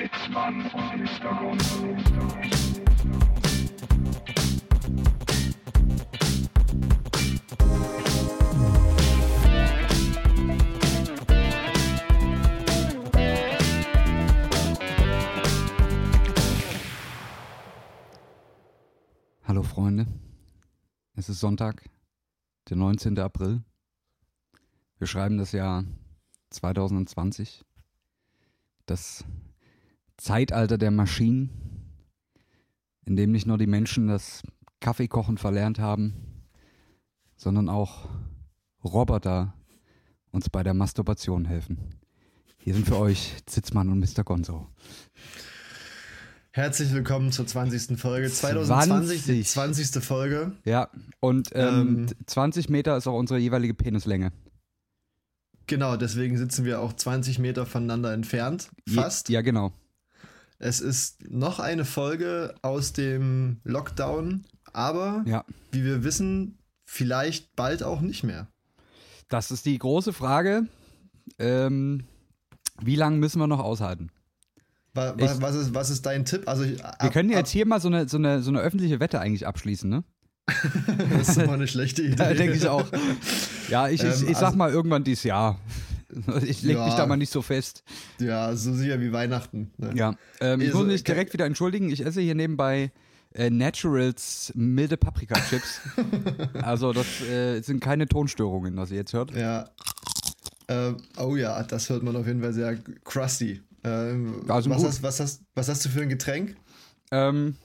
Hallo Freunde, es ist Sonntag, der 19. April. Wir schreiben das Jahr 2020, das Zeitalter der Maschinen, in dem nicht nur die Menschen das Kaffeekochen verlernt haben, sondern auch Roboter uns bei der Masturbation helfen. Hier sind für euch Zitzmann und Mr. Gonzo. Herzlich willkommen zur 20. Folge. 2020, die 20. 20. Folge. Ja, und ähm, Ähm, 20 Meter ist auch unsere jeweilige Penislänge. Genau, deswegen sitzen wir auch 20 Meter voneinander entfernt. Je- Fast. Ja, genau. Es ist noch eine Folge aus dem Lockdown, aber Ja. wie wir wissen, vielleicht bald auch nicht mehr. Das ist die große Frage. Ähm, wie lange müssen wir noch aushalten? Wa- wa- Ich- was, ist, was ist dein Tipp? Also ich, Wir können jetzt hier mal so eine, so, eine, so eine öffentliche Wette eigentlich abschließen, ne? Das ist immer eine schlechte Idee. Ja, denke ich auch. Ja, ich, ich, Ähm, ich sag also- mal irgendwann dieses Jahr. Ich leg mich Ja. da mal nicht so fest. Ja, so sicher wie Weihnachten. Ne? Ja. Ähm, ich Also, muss mich direkt wieder entschuldigen. Ich esse hier nebenbei äh, Naturals milde Paprika-Chips. also, das äh, sind keine Tonstörungen, was ihr jetzt hört. Ja. Ähm, oh ja, das hört man auf jeden Fall sehr crusty. Ähm, Also was, hast, was, hast, was hast du für ein Getränk? Ähm,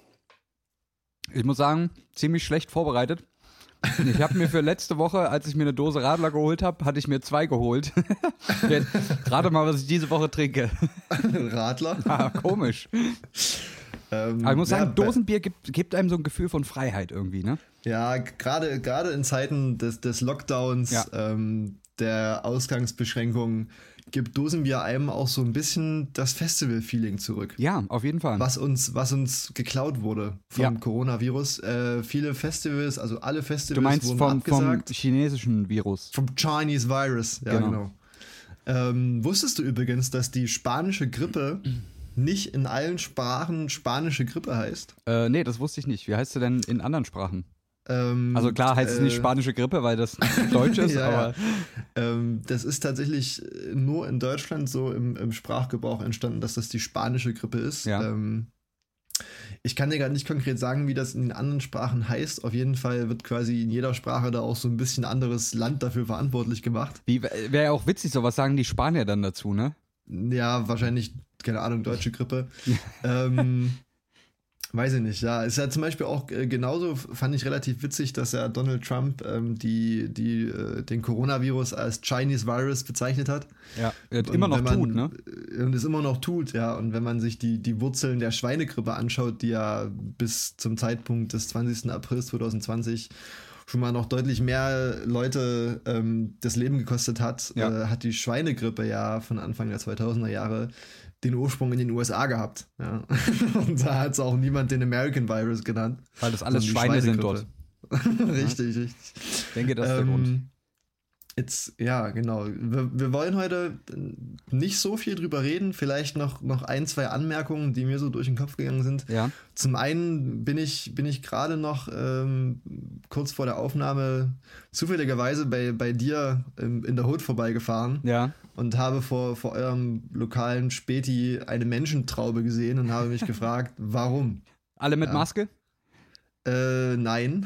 ich muss sagen, ziemlich schlecht vorbereitet. Ich habe mir für letzte Woche, als ich mir eine Dose Radler geholt habe, hatte ich mir zwei geholt. Jetzt, Rate mal, was ich diese Woche trinke. Radler. Ah, komisch. Ähm, Aber ich muss sagen, ja, Dosenbier gibt, gibt einem so ein Gefühl von Freiheit irgendwie, ne? Ja, gerade gerade in Zeiten des, des Lockdowns, Ja. ähm, der Ausgangsbeschränkungen, gibt Dosenbier einem auch so ein bisschen das Festival-Feeling zurück. Ja, auf jeden Fall. Was uns, was uns geklaut wurde vom Ja. Coronavirus. Äh, viele Festivals, also alle Festivals Du meinst wurden vom, vom abgesagt. chinesischen Virus. Vom Chinese Virus, ja Genau. genau. Ähm, wusstest du übrigens, dass die spanische Grippe nicht in allen Sprachen spanische Grippe heißt? Äh, nee, das wusste ich nicht. Wie heißt sie denn in anderen Sprachen? Ähm, Also klar heißt es nicht äh, spanische Grippe, weil das Deutsch ist, Ja, ja. aber Ähm, das ist tatsächlich nur in Deutschland so im, im Sprachgebrauch entstanden, dass das die spanische Grippe ist. Ja. Ähm, ich kann dir gar nicht konkret sagen, wie das in den anderen Sprachen heißt. Auf jeden Fall wird quasi in jeder Sprache da auch so ein bisschen anderes Land dafür verantwortlich gemacht. wäre ja auch witzig, so was sagen die Spanier dann dazu, ne? Ja, wahrscheinlich, keine Ahnung, deutsche Grippe. ähm, weiß ich nicht, ja. Ist ja zum Beispiel auch äh, genauso, fand ich relativ witzig, dass ja Donald Trump ähm, die, die, äh, den Coronavirus als Chinese Virus bezeichnet hat. Ja, Und immer noch man, tut, ne? äh, Und es immer noch tut, ja. Und wenn man sich die, die Wurzeln der Schweinegrippe anschaut, die ja bis zum Zeitpunkt des 20. April 2020 schon mal noch deutlich mehr Leute ähm, das Leben gekostet hat, Ja. äh, hat die Schweinegrippe ja von Anfang der 2000er Jahre den Ursprung in den USA gehabt. Ja. Und da hat es auch niemand den American Virus genannt. Weil das alles Schweine sind dort. Richtig, richtig. Ich denke, das ist der Grund. Ähm, Jetzt, ja, genau. Wir, wir wollen heute nicht so viel drüber reden. Vielleicht noch, noch ein, zwei Anmerkungen, die mir so durch den Kopf gegangen sind. Ja, Zum einen bin ich, bin ich gerade noch ähm, kurz vor der Aufnahme zufälligerweise bei, bei dir ähm, in der Hut vorbeigefahren ja. Und habe vor, vor eurem lokalen Späti eine Menschentraube gesehen und habe mich gefragt, warum? Alle mit Ja. Maske? Äh, nein.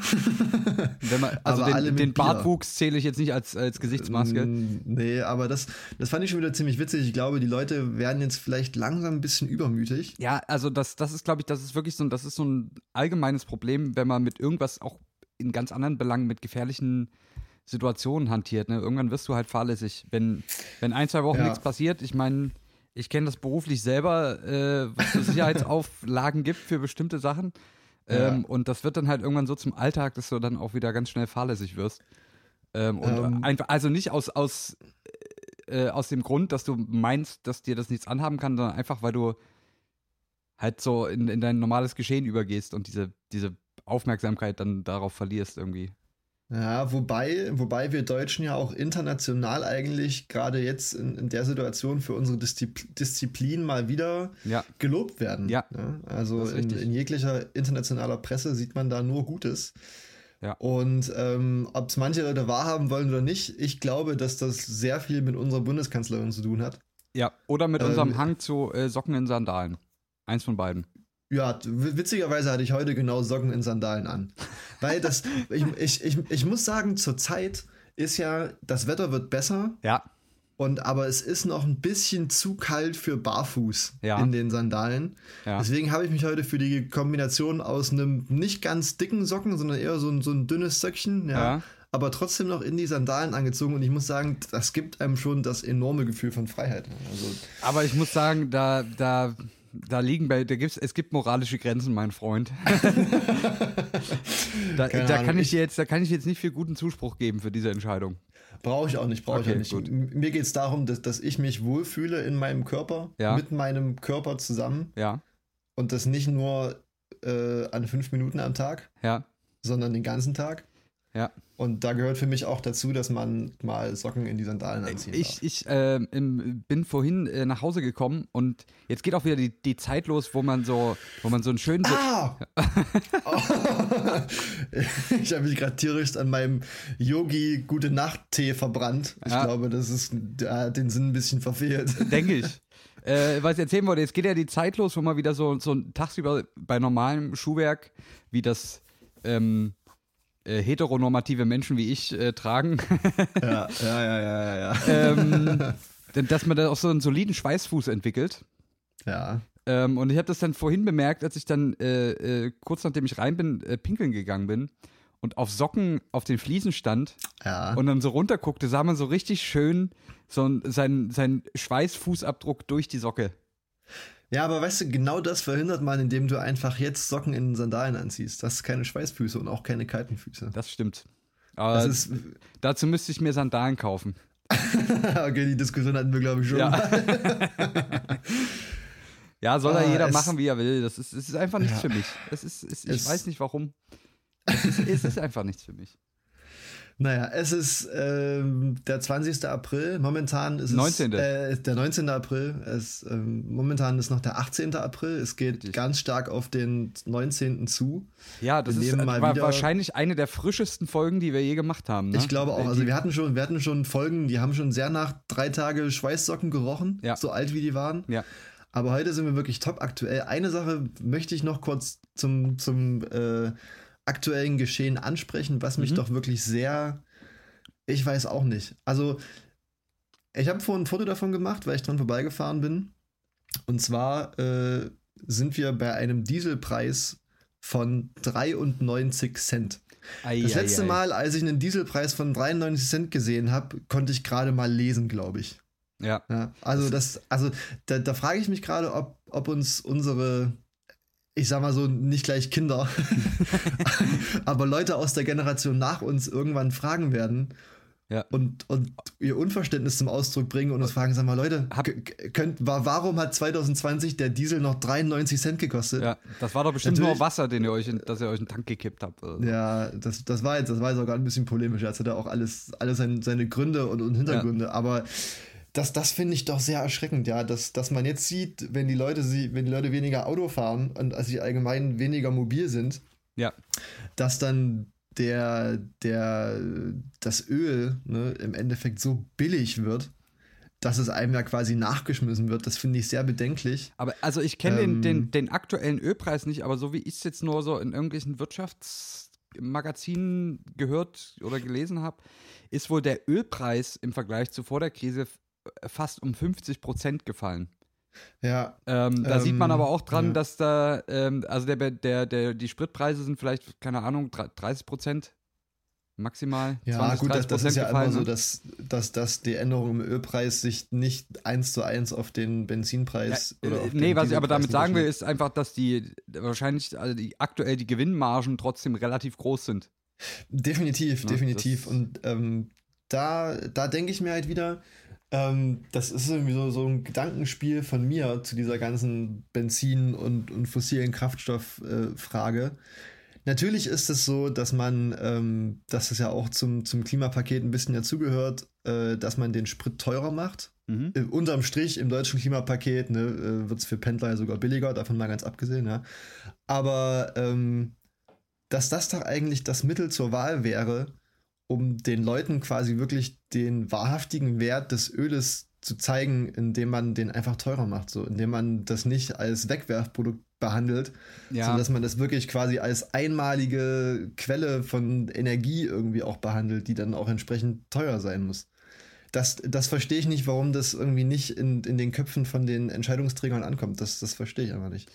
Wenn man, also Aber den, den. Bartwuchs zähle ich jetzt nicht als, als Gesichtsmaske. Mm, Nee, aber das, das fand ich schon wieder ziemlich witzig. Ich glaube, die Leute werden jetzt vielleicht langsam ein bisschen übermütig. Ja, also das, das ist, glaube ich, das ist wirklich so, ein- das ist so ein allgemeines Problem, wenn man mit irgendwas auch in ganz anderen Belangen mit gefährlichen Situationen hantiert. Ne? Irgendwann wirst du halt fahrlässig. Wenn, wenn ein, zwei Wochen Ja. nichts passiert, ich meine, ich kenne das beruflich selber, äh, was für Sicherheitsauflagen gibt für bestimmte Sachen. Ja. Ähm, und das wird dann halt irgendwann so zum Alltag, dass du dann auch wieder ganz schnell fahrlässig wirst. Ähm, und Ähm. einfach, also nicht aus, aus, äh, aus dem Grund, dass du meinst, dass dir das nichts anhaben kann, sondern einfach, weil du halt so in, in dein normales Geschehen übergehst und diese, diese Aufmerksamkeit dann darauf verlierst irgendwie. Ja, wobei, wobei wir Deutschen ja auch international eigentlich gerade jetzt in, in der Situation für unsere Diszipl Disziplin mal wieder Ja. gelobt werden. Ja, also das ist in, in jeglicher internationaler Presse sieht man da nur Gutes. Ja. Und ähm, ob es manche Leute wahrhaben wollen oder nicht, ich glaube, dass das sehr viel mit unserer Bundeskanzlerin zu tun hat. Ja, oder mit Ähm, unserem Hang zu äh, Socken in Sandalen. Eins von beiden. Ja, witzigerweise hatte ich heute genau Socken in Sandalen an. Weil das, ich, ich, ich, ich muss sagen, zurzeit ist ja, das Wetter wird besser, Ja, und aber es ist noch ein bisschen zu kalt für Barfuß Ja. in den Sandalen. ja. Deswegen habe ich mich heute für die Kombination aus einem nicht ganz dicken Socken, sondern eher so ein, so ein dünnes Söckchen, ja, Ja. aber trotzdem noch in die Sandalen angezogen. Und ich muss sagen, das gibt einem schon das enorme Gefühl von Freiheit. Also, Aber ich muss sagen, da, da, da liegen bei, da gibt's, es gibt moralische Grenzen, mein Freund. da, da kann ich dir jetzt, da kann ich jetzt nicht viel guten Zuspruch geben für diese Entscheidung. Brauche ich auch nicht, brauche Okay, ich auch nicht. gut. Mir geht es darum, dass, dass ich mich wohlfühle in meinem Körper, Ja. mit meinem Körper zusammen Ja, und das nicht nur äh, an fünf Minuten am Tag, ja, sondern den ganzen Tag. Ja. Und da gehört für mich auch dazu, dass man mal Socken in die Sandalen anziehen Ich, darf. ich ähm, im, bin vorhin äh, nach Hause gekommen und jetzt geht auch wieder die, die Zeit los, wo man so, wo man so einen schönen. Ah! ich habe mich gerade tierisch an meinem Yogi Gute Nacht Tee verbrannt. Ich Ja. glaube, das ist hat den Sinn ein bisschen verfehlt. Denke ich. Äh, was ich erzählen wollte, jetzt geht ja die Zeit los, wo man wieder so, so tagsüber bei normalem Schuhwerk, wie das ähm, äh, heteronormative Menschen wie ich äh, tragen, ja, ja, ja, ja, ja. ähm, denn dass man da auch so einen soliden Schweißfuß entwickelt. Ja. Ähm, und ich habe das dann vorhin bemerkt, als ich dann äh, äh, kurz nachdem ich rein bin, äh, pinkeln gegangen bin und auf Socken auf den Fliesen stand Ja. und dann so runterguckte, sah man so richtig schön so ein- seinen sein Schweißfußabdruck durch die Socke. Ja, aber weißt du, genau das verhindert man, indem du einfach jetzt Socken in Sandalen anziehst. Das ist keine Schweißfüße und auch keine kalten Füße. Das stimmt. Aber Das ist, dazu müsste ich mir Sandalen kaufen. okay, die Diskussion hatten wir, glaube ich, schon. Ja. Ja, soll da Ah, jeder machen, wie er will. Das ist, es ist einfach nichts Ja. für mich. Es ist, es, ich Es- weiß nicht warum. Es ist, es ist einfach nichts für mich. Naja, es ist ähm, der 20. April. Momentan ist 19.. es äh, der 19. April. Es, ähm, momentan ist noch der 18. April. Es geht Richtig. ganz stark auf den 19. zu. Ja, das ist mal war wieder- wahrscheinlich eine der frischesten Folgen, die wir je gemacht haben. Ne? Ich glaube auch. Also wir hatten schon, wir hatten schon Folgen, die haben schon sehr nach drei Tage Schweißsocken gerochen, Ja. so alt wie die waren. ja, Aber heute sind wir wirklich top aktuell. Eine Sache möchte ich noch kurz zum, zum äh, aktuellen Geschehen ansprechen, was mich Mhm. doch wirklich sehr, ich weiß auch nicht. Also, ich habe vorhin ein Foto davon gemacht, weil ich dran vorbeigefahren bin. Und zwar äh, sind wir bei einem Dieselpreis von 93 Cent. Ei, Das ei, letzte ei. Mal, als ich einen Dieselpreis von 93 Cent gesehen habe, konnte ich gerade mal lesen, glaube ich. Ja, Ja, also das, also da, da frage ich mich gerade, ob, ob uns unsere, ich sag mal so, nicht gleich Kinder, aber Leute aus der Generation nach uns irgendwann fragen werden Ja. und, und ihr Unverständnis zum Ausdruck bringen und uns fragen, sag mal, Leute, Hab- könnt, wa- warum hat 2020 der Diesel noch 93 Cent gekostet? ja. Das war doch bestimmt Natürlich- nur Wasser, den ihr euch in, dass ihr euch in den Tank gekippt habt. oder so. Ja, das, das war jetzt, das war sogar ein bisschen polemisch. Jetzt hat er auch alles, alles seine, seine Gründe und, und Hintergründe. Aber das, das finde ich doch sehr erschreckend, ja, dass, dass man jetzt sieht, wenn die Leute sie, wenn die Leute weniger Auto fahren und also sie allgemein weniger mobil sind, Ja. dass dann der, der, das Öl ne, im Endeffekt so billig wird, dass es einem ja quasi nachgeschmissen wird. Das finde ich sehr bedenklich. Aber also ich kenne Ähm, den, den, den aktuellen Ölpreis nicht, aber so wie ich es jetzt nur so in irgendwelchen Wirtschaftsmagazinen gehört oder gelesen habe, ist wohl der Ölpreis im Vergleich zu vor der Krise fast um 50 Prozent gefallen. Ja, Ähm, da sieht man Ähm, aber auch dran, ja. dass da, ähm, also der, der, der, die Spritpreise sind vielleicht, keine Ahnung, 30 Prozent maximal. Ja, 20, gut, das, 30 das ist ja gefallen, immer so, ne? dass, dass, dass die Änderung im Ölpreis sich nicht eins zu eins auf den Benzinpreis Ja, oder äh, auf nee, den was ich aber damit sagen will, ist einfach, dass die wahrscheinlich also die, aktuell die Gewinnmargen trotzdem relativ groß sind. Definitiv, Ne, definitiv. Und ähm, da, da denke ich mir halt wieder, ähm, das ist irgendwie so, so ein Gedankenspiel von mir zu dieser ganzen Benzin- und, und fossilen Kraftstofffrage. Natürlich ist es so, dass man, ähm, dass es ja auch zum, zum Klimapaket ein bisschen dazugehört, äh, dass man den Sprit teurer macht. Mhm. Äh, unterm Strich im deutschen Klimapaket ne, äh, wird es für Pendler ja sogar billiger, davon mal ganz abgesehen, ja. Aber ähm, dass das doch eigentlich das Mittel zur Wahl wäre, um den Leuten quasi wirklich den wahrhaftigen Wert des Öles zu zeigen, indem man den einfach teurer macht, so indem man das nicht als Wegwerfprodukt behandelt, Ja. sondern dass man das wirklich quasi als einmalige Quelle von Energie irgendwie auch behandelt, die dann auch entsprechend teuer sein muss. Das, das verstehe ich nicht, warum das irgendwie nicht in, in den Köpfen von den Entscheidungsträgern ankommt. Das, das verstehe ich einfach nicht.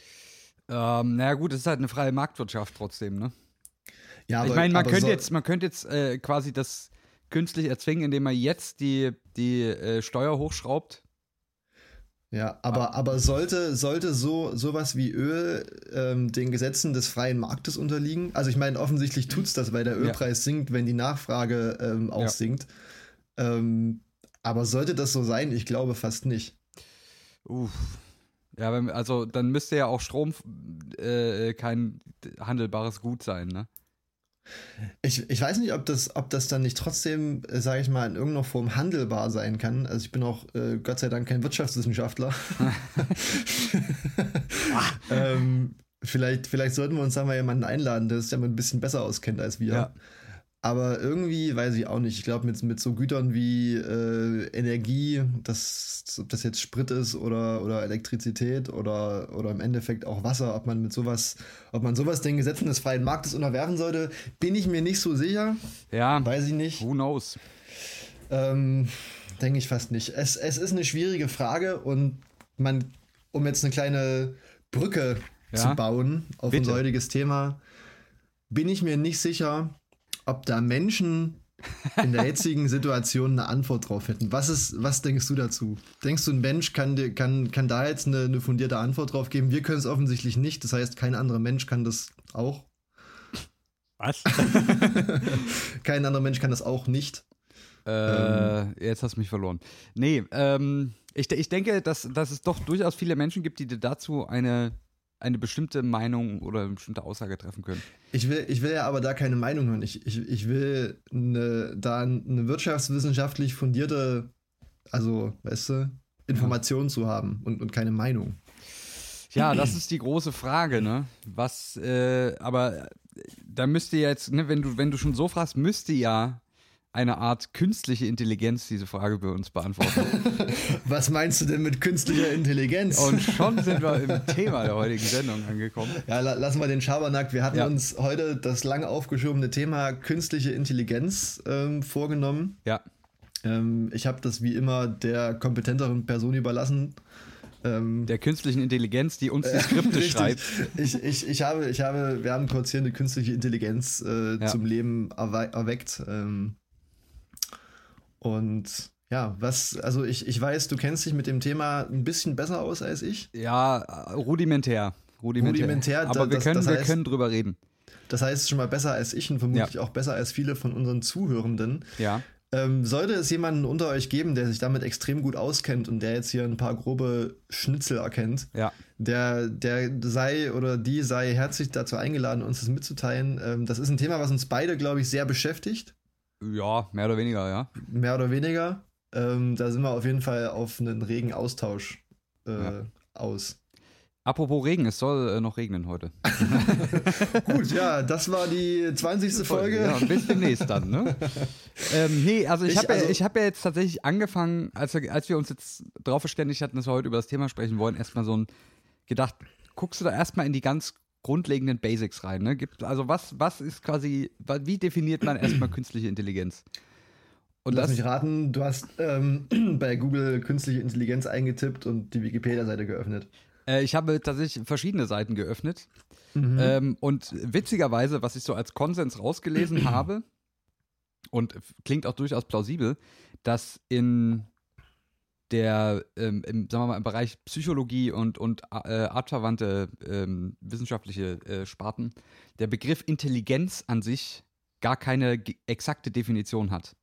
Ähm, naja, gut, es ist halt eine freie Marktwirtschaft trotzdem, ne? Ja, ich meine, man aber könnte so- jetzt, man könnte jetzt äh, quasi das künstlich erzwingen, indem man jetzt die, die äh, Steuer hochschraubt. Ja, aber, aber sollte, sollte so sowas wie Öl ähm, den Gesetzen des freien Marktes unterliegen? Also ich meine, offensichtlich tut's das, weil der Ölpreis sinkt, wenn die Nachfrage ähm, auch Ja. sinkt. Ähm, aber sollte das so sein? Ich glaube fast nicht. Uff. Ja, also dann müsste ja auch Strom äh, kein handelbares Gut sein, ne? Ich, ich weiß nicht, ob das, ob das dann nicht trotzdem, äh, sage ich mal, in irgendeiner Form handelbar sein kann. Also ich bin auch äh, Gott sei Dank kein Wirtschaftswissenschaftler. ähm, vielleicht, vielleicht sollten wir uns da mal jemanden einladen, der sich damit ein bisschen besser auskennt als wir. Ja. Aber irgendwie weiß ich auch nicht. Ich glaube, mit, mit so Gütern wie äh, Energie, das, ob das jetzt Sprit ist oder, oder Elektrizität oder, oder im Endeffekt auch Wasser, ob man mit sowas, ob man sowas den Gesetzen des freien Marktes unterwerfen sollte, bin ich mir nicht so sicher. Ja, Weiß ich nicht. who knows? Ähm, Denke ich fast nicht. Es, es ist eine schwierige Frage und man, um jetzt eine kleine Brücke Ja, zu bauen auf bitte. unser heutiges Thema, bin ich mir nicht sicher, ob da Menschen in der jetzigen Situation eine Antwort drauf hätten. Was, ist, was denkst du dazu? Denkst du, ein Mensch kann, dir- kann, kann da jetzt eine, eine fundierte Antwort drauf geben? Wir können es offensichtlich nicht. Das heißt, kein anderer Mensch kann das auch. Was? Kein anderer Mensch kann das auch nicht. äh, jetzt hast du mich verloren. Nee, ähm, ich, ich denke, dass, dass es doch durchaus viele Menschen gibt, die dir dazu eine, eine bestimmte Meinung oder eine bestimmte Aussage treffen können. Ich will, ich will ja aber da keine Meinung hören. Ich, ich, ich will eine, da eine wirtschaftswissenschaftlich fundierte, also, weißt du, Information zu haben und, und keine Meinung. Ja, das ist die große Frage, ne? Was, äh, aber da müsste jetzt, ne, wenn du, wenn du schon so fragst, müsste ja eine Art künstliche Intelligenz diese Frage bei uns beantworten. Was meinst du denn mit künstlicher Intelligenz? Und schon sind wir im Thema der heutigen Sendung angekommen. ja, la, lassen wir den Schabernack. Wir hatten Ja. uns heute das lange aufgeschobene Thema künstliche Intelligenz ähm, vorgenommen. Ja, Ähm, ich habe das wie immer der kompetenteren Person überlassen. Ähm, der künstlichen Intelligenz, die uns die Skripte Richtig. schreibt. Ich, ich, ich, habe, ich habe, wir haben kurz hier eine künstliche Intelligenz äh, Ja. zum Leben erwe erweckt. Ähm, und ja, was, also ich, ich weiß, du kennst dich mit dem Thema ein bisschen besser aus als ich. Ja, rudimentär. Rudimentär. Rudimentär, da- Aber wir das- können, das wir heißt- können drüber reden. Das heißt schon mal besser als ich und vermutlich auch besser als viele von unseren Zuhörenden. Ja. Ähm, sollte es jemanden unter euch geben, der sich damit extrem gut auskennt und der jetzt hier ein paar grobe Schnitzel erkennt, Ja. der, der sei oder die sei herzlich dazu eingeladen, uns das mitzuteilen. Ähm, das ist ein Thema, was uns beide, glaube ich, sehr beschäftigt, Ja, mehr oder weniger, ja. mehr oder weniger. Ähm, da sind wir auf jeden Fall auf einen regen Austausch äh, Ja. aus. Apropos Regen, es soll äh, noch regnen heute. Gut, ja, das war die 20. Folge. Ja, bis demnächst dann, ne? ähm, nee, also ich Ich- habe ja, also- ich hab ja jetzt tatsächlich angefangen, als wir, als wir uns jetzt drauf verständigt hatten, dass wir heute über das Thema sprechen wollen, erstmal so ein gedacht, guckst du da erstmal in die ganz grundlegenden Basics rein, ne? Gibt, also was, was ist quasi, wie definiert man erstmal künstliche Intelligenz? Und Lass das, mich raten, du hast ähm, bei Google künstliche Intelligenz eingetippt und die Wikipedia-Seite geöffnet. äh, ich habe tatsächlich verschiedene Seiten geöffnet. Mhm. Ähm, und witzigerweise, was ich so als Konsens rausgelesen habe, und klingt auch durchaus plausibel, dass in der, ähm, im, sagen wir mal, im Bereich Psychologie und, und äh, artverwandte ähm, wissenschaftliche äh, Sparten der Begriff Intelligenz an sich gar keine exakte Definition hat.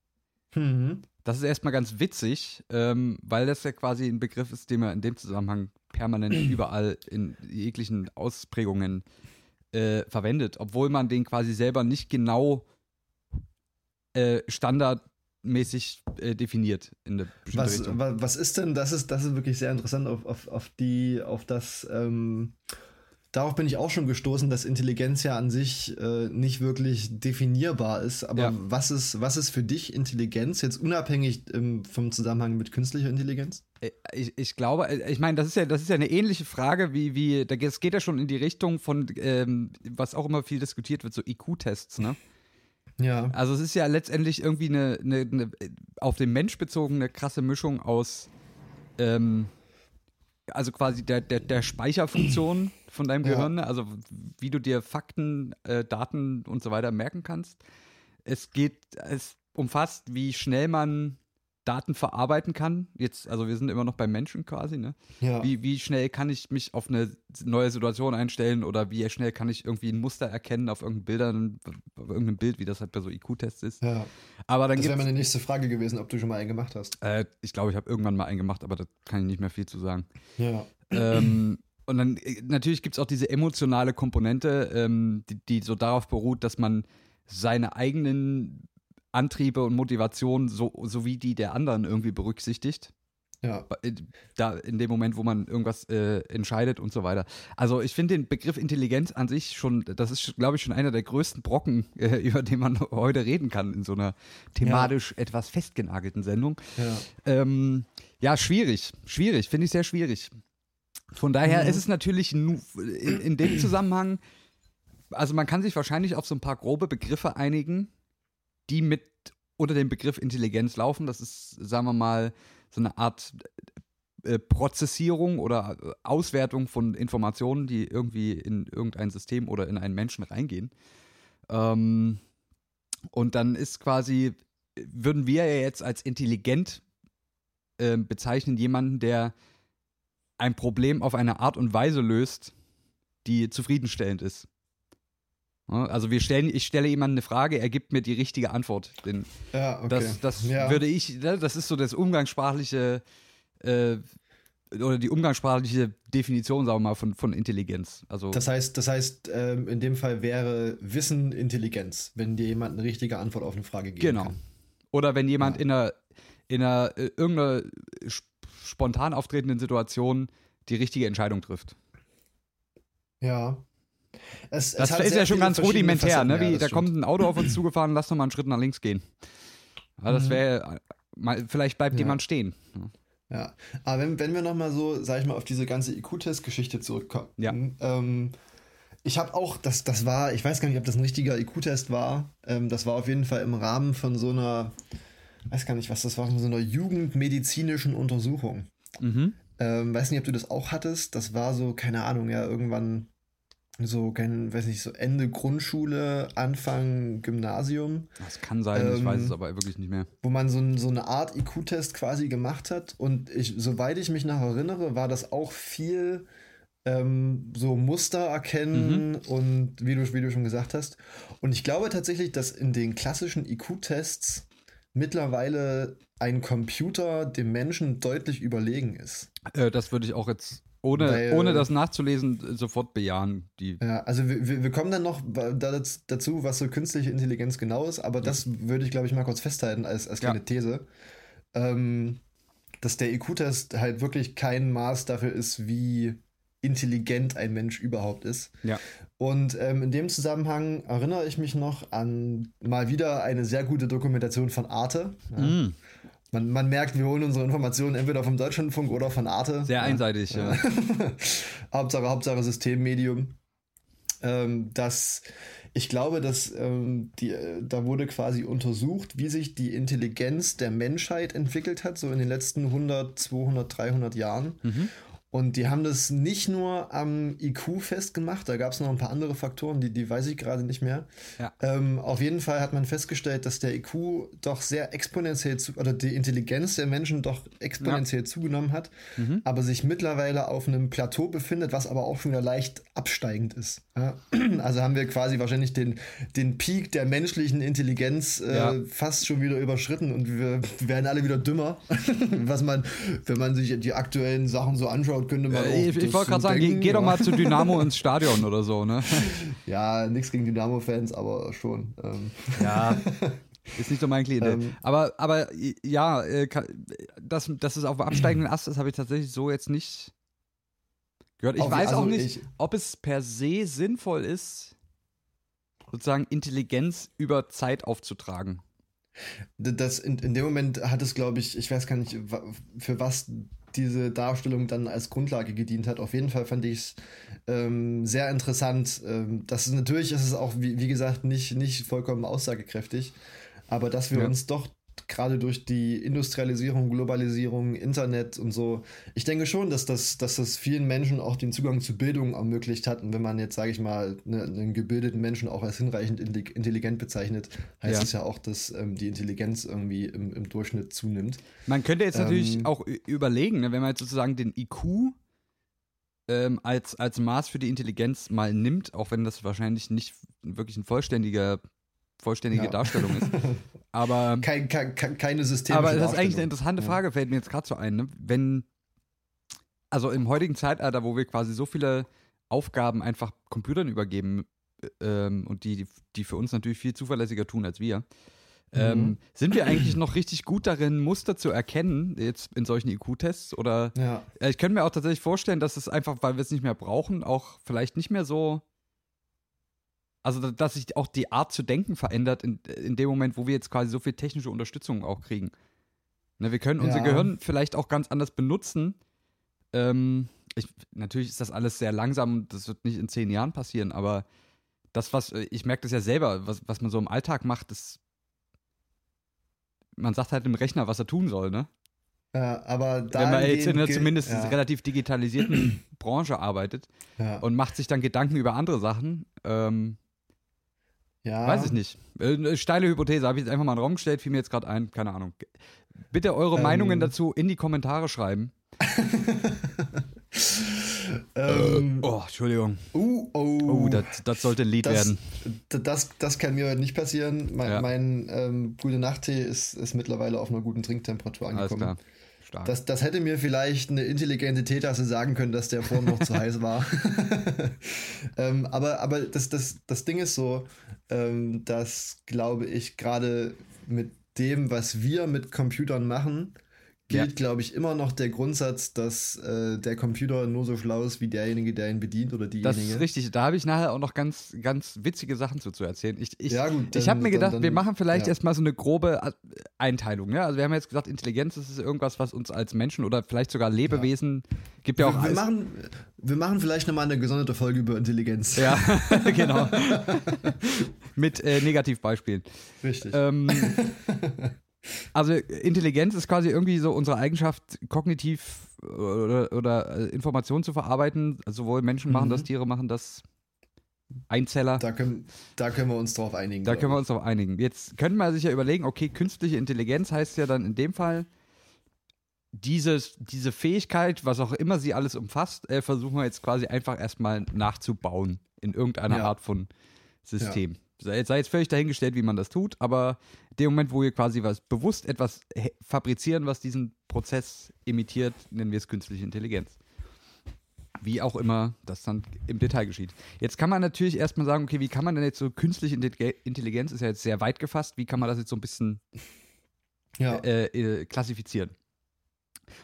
Mhm. Das ist erstmal ganz witzig, ähm, weil das ja quasi ein Begriff ist, den man in dem Zusammenhang permanent überall in jeglichen Ausprägungen äh, verwendet, obwohl man den quasi selber nicht genau äh, standardmäßig äh, definiert in der Was, Richtung. was ist denn, das ist, das ist wirklich sehr interessant auf, auf, auf die, auf das, ähm, darauf bin ich auch schon gestoßen, dass Intelligenz ja an sich äh, nicht wirklich definierbar ist. Aber Ja. was ist, was ist für dich Intelligenz, jetzt unabhängig ähm, vom Zusammenhang mit künstlicher Intelligenz? Äh, Ich, ich glaube, äh, ich meine, das ist ja, das ist ja eine ähnliche Frage, wie, wie, da geht- es geht ja schon in die Richtung von, ähm, was auch immer viel diskutiert wird, so IQ-Tests, ne? Ja. Also es ist ja letztendlich irgendwie eine, eine, eine auf den Mensch bezogene krasse Mischung aus, ähm, also quasi der, der, der Speicherfunktion von deinem. Gehirn, ne? also wie du dir Fakten, äh, Daten und so weiter merken kannst. Es geht, es umfasst, wie schnell man Daten verarbeiten kann. Jetzt, also wir sind immer noch beim Menschen quasi, ne? Ja. Wie, wie schnell kann ich mich auf eine neue Situation einstellen oder wie schnell kann ich irgendwie ein Muster erkennen auf irgendeinem Bildern, auf irgendeinem Bild, wie das halt bei so IQ-Tests ist. ja. Aber dann Das wäre meine nächste Frage gewesen, ob du schon mal einen gemacht hast. äh, ich glaube, ich habe irgendwann mal einen gemacht, aber da kann ich nicht mehr viel zu sagen. Ja. ähm, und dann äh, natürlich gibt es auch diese emotionale Komponente, ähm, die, die so darauf beruht, dass man seine eigenen Antriebe und Motivationen so, sowie die der anderen irgendwie berücksichtigt. Ja. Äh, Da in dem Moment, wo man irgendwas äh, entscheidet und so weiter. Also ich finde den Begriff Intelligenz an sich schon, das ist, glaube ich, schon einer der größten Brocken, äh, über den man heute reden kann in so einer thematisch etwas festgenagelten Sendung. Ja. Ähm, ja, schwierig. Schwierig, finde ich sehr schwierig. Von daher Mhm. ist es natürlich in, in dem Zusammenhang, also man kann sich wahrscheinlich auf so ein paar grobe Begriffe einigen, die mit unter dem Begriff Intelligenz laufen. Das ist, sagen wir mal, so eine Art äh, Prozessierung oder äh, Auswertung von Informationen, die irgendwie in irgendein System oder in einen Menschen reingehen. Ähm, und dann ist quasi, würden wir ja jetzt als intelligent äh, bezeichnen jemanden, der ein Problem auf eine Art und Weise löst, die zufriedenstellend ist. Ja, Also wir stellen, ich stelle jemandem eine Frage, er gibt mir die richtige Antwort. Den, Ja, okay. das, das ja. würde ich, ne, das ist so das umgangssprachliche äh, oder die umgangssprachliche Definition, sagen wir mal, von, von Intelligenz. Also Das heißt, das heißt ähm, in dem Fall wäre Wissen Intelligenz, wenn dir jemand eine richtige Antwort auf eine Frage geben genau. kann. Oder wenn jemand Ja. in einer, in einer äh, irgendeiner sp- spontan auftretenden Situation die richtige Entscheidung trifft. Ja. Es, Das es ist ja schon ganz rudimentär, ne? ja, Wie, das da stimmt. kommt ein Auto auf uns zugefahren, lass doch mal einen Schritt nach links gehen. Ja, das Mhm. wäre, vielleicht bleibt Ja. jemand stehen. Ja, aber wenn, wenn wir nochmal so, sag ich mal, auf diese ganze IQ-Test-Geschichte zurückkommen. Ja. Ähm, ich habe auch, das, das war, ich weiß gar nicht, ob das ein richtiger IQ-Test war. Ähm, das war auf jeden Fall im Rahmen von so einer, weiß gar nicht, was das war, von so einer jugendmedizinischen Untersuchung. Mhm. Ähm, weiß nicht, ob du das auch hattest. Das war so, keine Ahnung, ja, irgendwann so, kein, weiß nicht, so Ende Grundschule, Anfang Gymnasium. Das kann sein, ich weiß Ähm, es aber wirklich nicht mehr. wo man so, so eine Art IQ-Test quasi gemacht hat. Und ich, soweit ich mich noch erinnere, war das auch viel ähm, so Muster erkennen und wie du, wie du schon gesagt hast. Und ich glaube tatsächlich, dass in den klassischen IQ-Tests mittlerweile ein Computer dem Menschen deutlich überlegen ist. Äh, das würde ich auch jetzt, ohne, Weil- ohne das nachzulesen, sofort bejahen. Die, Ja, also wir, wir kommen dann noch da- dazu, was so künstliche Intelligenz genau ist, aber das würde ich, glaube ich, mal kurz festhalten als, als kleine Ja. These. Ähm, dass der IQ-Test halt wirklich kein Maß dafür ist, wie intelligent ein Mensch überhaupt ist. Ja. Und ähm, in dem Zusammenhang erinnere ich mich noch an mal wieder eine sehr gute Dokumentation von Arte. Ja. Mm, Man, man merkt, wir holen unsere Informationen entweder vom Deutschlandfunk oder von Arte. sehr Ja. einseitig. Ja. Hauptsache, Hauptsache Systemmedium. Ähm, das, ich glaube, dass ähm, die, äh, da wurde quasi untersucht, wie sich die Intelligenz der Menschheit entwickelt hat, so in den letzten 100, 200, 300 Jahren. Mhm. Und die haben das nicht nur am IQ festgemacht, da gab es noch ein paar andere Faktoren, die, die weiß ich gerade nicht mehr. Ja. Ähm, auf jeden Fall hat man festgestellt, dass der IQ doch sehr exponentiell, zu, oder die Intelligenz der Menschen doch exponentiell zugenommen hat, Mhm. aber sich mittlerweile auf einem Plateau befindet, was aber auch schon wieder leicht absteigend ist. Ja? Also haben wir quasi wahrscheinlich den, den Peak der menschlichen Intelligenz äh, Ja. fast schon wieder überschritten und wir werden alle wieder dümmer, was man, wenn man sich die aktuellen Sachen so anschaut, anschaut, könnte man. Äh, ich ich wollte gerade sagen, geh, geh doch mal zu Dynamo ins Stadion oder so, ne? Ja, nichts gegen Dynamo-Fans, aber schon. Ähm. Ja. Ist nicht so mein Klientel. Ähm. aber, aber ja, äh, dass, dass es auf dem absteigenden Ast ist, habe ich tatsächlich so jetzt nicht gehört. Ich weiß also auch nicht, ich- ob es per se sinnvoll ist, sozusagen Intelligenz über Zeit aufzutragen. Das in, in dem Moment hat es, glaube ich, ich weiß gar nicht, für was diese Darstellung dann als Grundlage gedient hat. Auf jeden Fall fand ich es ähm, sehr interessant. Ähm, das ist natürlich ist es auch, wie, wie gesagt, nicht, nicht vollkommen aussagekräftig, aber dass wir Ja. uns doch gerade durch die Industrialisierung, Globalisierung, Internet und so, ich denke schon, dass das, dass das vielen Menschen auch den Zugang zu Bildung ermöglicht hat. Und wenn man jetzt, sage ich mal, ne, einen gebildeten Menschen auch als hinreichend intelli- intelligent bezeichnet, heißt Ja. es ja auch, dass ähm, die Intelligenz irgendwie im, im Durchschnitt zunimmt. Man könnte jetzt natürlich Ähm. auch ü- überlegen, ne, wenn man jetzt sozusagen den IQ ähm, als, als Maß für die Intelligenz mal nimmt, auch wenn das wahrscheinlich nicht wirklich eine vollständige, vollständige Ja. Darstellung ist. Aber, Kein, kein, kein- keine systemische aber das ist eigentlich eine interessante Ja. Frage, fällt mir jetzt gerade so ein. Ne? Wenn, also im heutigen Zeitalter, wo wir quasi so viele Aufgaben einfach Computern übergeben äh, ähm, und die, die für uns natürlich viel zuverlässiger tun als wir, ähm, Mhm. sind wir eigentlich noch richtig gut darin, Muster zu erkennen, jetzt in solchen IQ-Tests? Oder Ja, ja, ich könnte mir auch tatsächlich vorstellen, dass es einfach, weil wir es nicht mehr brauchen, auch vielleicht nicht mehr so. Also, da- dass sich auch die Art zu denken verändert in, in dem Moment, wo wir jetzt quasi so viel technische Unterstützung auch kriegen. Ne, wir können unser Ja. Gehirn vielleicht auch ganz anders benutzen. Ähm, ich, natürlich ist das alles sehr langsam und das wird nicht in zehn Jahren passieren, aber das, was, äh, ich merke das ja selber, was, was man so im Alltag macht, ist, man sagt halt dem Rechner, was er tun soll, ne? ja, aber Wenn man jetzt in einer zumindest ja, relativ digitalisierten Branche arbeitet ja, und macht sich dann Gedanken über andere Sachen, ähm, ja, weiß ich nicht. Äh, Eine steile Hypothese, habe ich jetzt einfach mal in den Raum gestellt, fiel mir jetzt gerade ein, keine Ahnung. Bitte eure Ähm. Meinungen dazu in die Kommentare schreiben. Ähm, Oh, Entschuldigung. oh, oh, Oh, das, das sollte ein Lied das, werden. d- das, das kann mir heute nicht passieren. Mein, Ja. mein ähm, gute Nachttee ist, ist mittlerweile auf einer guten Trinktemperatur Alles angekommen. klar. Stark. Das, das hätte mir vielleicht eine intelligente Teetasse sagen können, dass der vorhin noch zu heiß war. ähm, aber aber das, das, das Ding ist so, ähm, dass, glaube ich, gerade mit dem, was wir mit Computern machen, gilt, Ja. glaube ich, immer noch der Grundsatz, dass äh, der Computer nur so schlau ist wie derjenige, der ihn bedient oder das diejenige. ist richtig. Da habe ich nachher auch noch ganz, ganz witzige Sachen zu, zu erzählen. Ich, ich, Ja, gut, ich dann- habe mir dann- gedacht, dann- wir machen vielleicht ja. erstmal so eine grobe äh, Einteilung. Ja? Also wir haben jetzt gesagt, Intelligenz das ist irgendwas, was uns als Menschen oder vielleicht sogar Lebewesen gibt ja auch wir, wir, machen, wir machen vielleicht nochmal eine gesonderte Folge über Intelligenz. Ja, genau. Mit äh, Negativbeispielen. Richtig. Ähm, also Intelligenz ist quasi irgendwie so unsere Eigenschaft, kognitiv oder, oder äh, Informationen zu verarbeiten. Also sowohl Menschen machen Mhm. das, Tiere machen das, Einzeller. da, können, da können wir uns drauf einigen. Da können wir uns darauf einigen. Jetzt können wir sich ja überlegen, okay, künstliche Intelligenz heißt ja dann in dem Fall, dieses, diese Fähigkeit, was auch immer sie alles umfasst, äh, versuchen wir jetzt quasi einfach erstmal nachzubauen in irgendeiner Ja. Art von System. Sei jetzt, sei jetzt völlig dahingestellt, wie man das tut, aber dem Moment, wo wir quasi was bewusst etwas fabrizieren, was diesen Prozess imitiert, nennen wir es künstliche Intelligenz. Wie auch immer das dann im Detail geschieht. Jetzt kann man natürlich erstmal sagen, okay, wie kann man denn jetzt so künstliche Intelli- Intelligenz, ist ja jetzt sehr weit gefasst, wie kann man das jetzt so ein bisschen Ja. äh, äh, klassifizieren?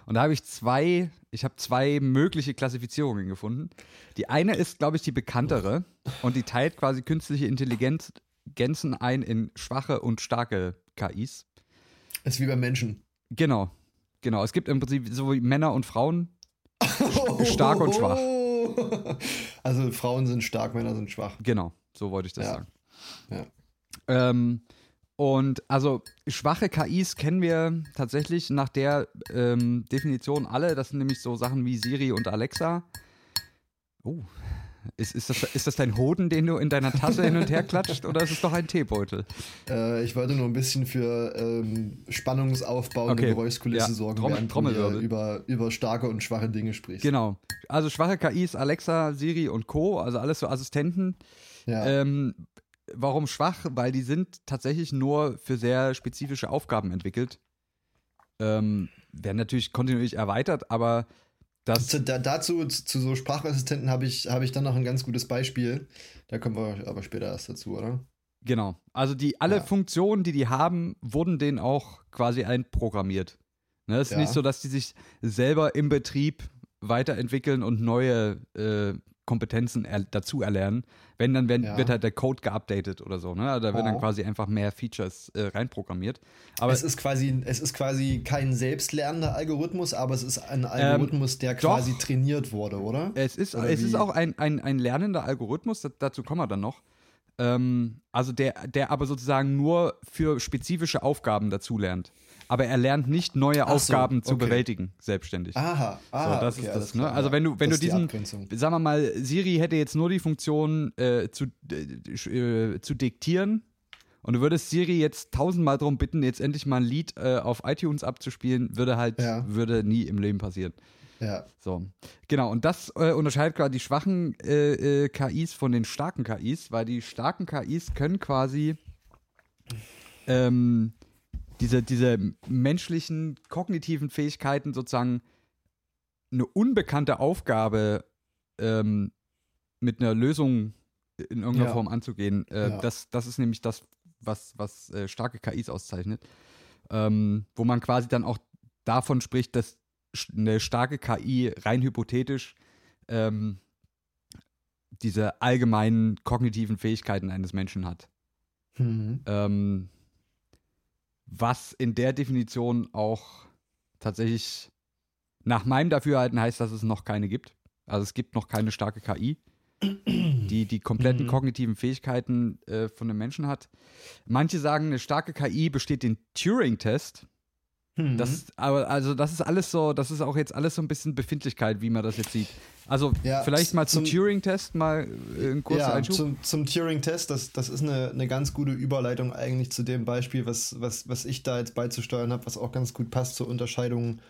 Und da habe ich zwei, ich habe zwei mögliche Klassifizierungen gefunden. Die eine ist, glaube ich, die bekanntere und die teilt quasi künstliche Intelligenz Gänzen ein in schwache und starke KIs. Ist wie beim Menschen. Genau, genau. Es gibt im Prinzip so wie Männer und Frauen. Stark und schwach. Also Frauen sind stark, Männer sind schwach. Genau, so wollte ich das Ja. sagen. Ja. Ähm, und also schwache KIs kennen wir tatsächlich nach der ähm, Definition alle. Das sind nämlich so Sachen wie Siri und Alexa. Oh, ist, ist, das, ist das dein Hoden, den du in deiner Tasse hin und her klatscht, oder ist es doch ein Teebeutel? Äh, ich wollte nur ein bisschen für ähm, spannungsaufbauende Okay. Geräuschkulisse Ja, sorgen, Trommel- während du Trommelwirbel. über, über starke und schwache Dinge sprichst. Genau. Also schwache KIs, Alexa, Siri und Co., also alles so Assistenten. Ja. Ähm, warum schwach? Weil die sind tatsächlich nur für sehr spezifische Aufgaben entwickelt. Ähm, werden natürlich kontinuierlich erweitert, aber Zu, da, dazu, zu, zu so Sprachassistenten habe ich, hab ich dann noch ein ganz gutes Beispiel. Da kommen wir aber später erst dazu, oder? genau. Also die alle Ja. Funktionen, die die haben, wurden denen auch quasi einprogrammiert. Ne, es ist Ja. nicht so, dass die sich selber im Betrieb weiterentwickeln und neue äh, Kompetenzen er dazu erlernen. Wenn, dann werden, Ja. wird halt der Code geupdatet oder so. Ne? Da werden dann Oh. quasi einfach mehr Features äh, reinprogrammiert. Aber es ist quasi, es ist quasi kein selbstlernender Algorithmus, aber es ist ein Algorithmus, der Ähm, doch. quasi trainiert wurde, oder? Es ist, Oder es ist auch ein, ein, ein lernender Algorithmus, da, dazu kommen wir dann noch. Ähm, also der, der aber sozusagen nur für spezifische Aufgaben dazulernt. Aber er lernt nicht neue Ach so, Aufgaben zu okay. bewältigen, selbstständig. Aha, aha, so, das okay, ist das, ne? klar, Also wenn du, wenn du die diesen, Abgrenzung. sagen wir mal, Siri hätte jetzt nur die Funktion äh, zu, äh, zu diktieren und du würdest Siri jetzt tausendmal darum bitten, jetzt endlich mal ein Lied äh, auf iTunes abzuspielen, würde halt, Ja. würde nie im Leben passieren. Ja, So, genau. Und das äh, unterscheidet gerade die schwachen äh, äh, KIs von den starken KIs, weil die starken KIs können quasi ähm, diese, diese menschlichen kognitiven Fähigkeiten sozusagen eine unbekannte Aufgabe ähm, mit einer Lösung in irgendeiner Ja. Form anzugehen. Äh, Ja. das, das ist nämlich das, was, was äh, starke KIs auszeichnet. Ähm, wo man quasi dann auch davon spricht, dass eine starke KI rein hypothetisch ähm, diese allgemeinen kognitiven Fähigkeiten eines Menschen hat. mhm. Ähm, was in der Definition auch tatsächlich nach meinem Dafürhalten heißt, dass es noch keine gibt. Also es gibt noch keine starke KI, die die kompletten Mhm. kognitiven Fähigkeiten äh, von einem Menschen hat. Manche sagen, eine starke KI besteht den Turing-Test. Mhm. Das, aber also das ist alles so, das ist auch jetzt alles so ein bisschen Befindlichkeit, wie man das jetzt sieht. Also Ja, vielleicht mal zum, zum- Turing-Test mal äh, ein kurzer ja, Einschub. zum, zum Turing-Test, das, das ist eine, eine ganz gute Überleitung eigentlich zu dem Beispiel, was, was, was ich da jetzt beizusteuern habe, was auch ganz gut passt zur Unterscheidung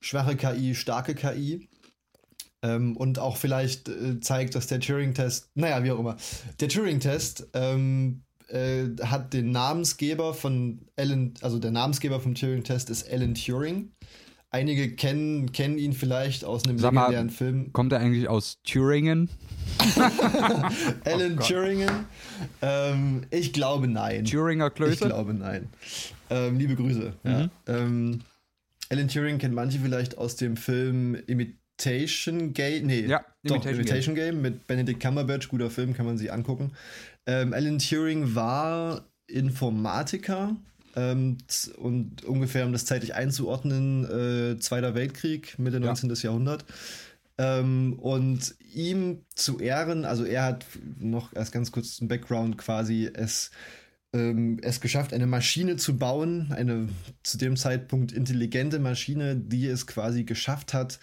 schwache KI, starke KI. Ähm, und auch vielleicht äh, zeigt, dass der Turing-Test, naja, wie auch immer, der Turing-Test ähm, äh, hat den Namensgeber von Alan, also der Namensgeber vom Turing-Test ist Alan Turing. Einige kennen, kennen ihn vielleicht aus einem Sag mal, legendären Film. Kommt er eigentlich aus Thüringen? Alan Turingen? Ähm, ich glaube nein. Thüringer Ich Klöße? glaube nein. Ähm, liebe Grüße. Ja. Mhm. Ähm, Alan Turing kennt manche vielleicht aus dem Film Imitation Game. Nee, Ja, doch, Imitation Imitation, Game. mit Benedict Cumberbatch. Guter Film, kann man sich angucken. Ähm, Alan Turing war Informatiker. Ähm, und ungefähr, um das zeitlich einzuordnen, äh, Zweiter Weltkrieg, Mitte Ja. 19. Jahrhundert. Ähm, und ihm zu Ehren, also er hat noch erst ganz kurz zum Background quasi es, ähm, es geschafft, eine Maschine zu bauen, eine zu dem Zeitpunkt intelligente Maschine, die es quasi geschafft hat,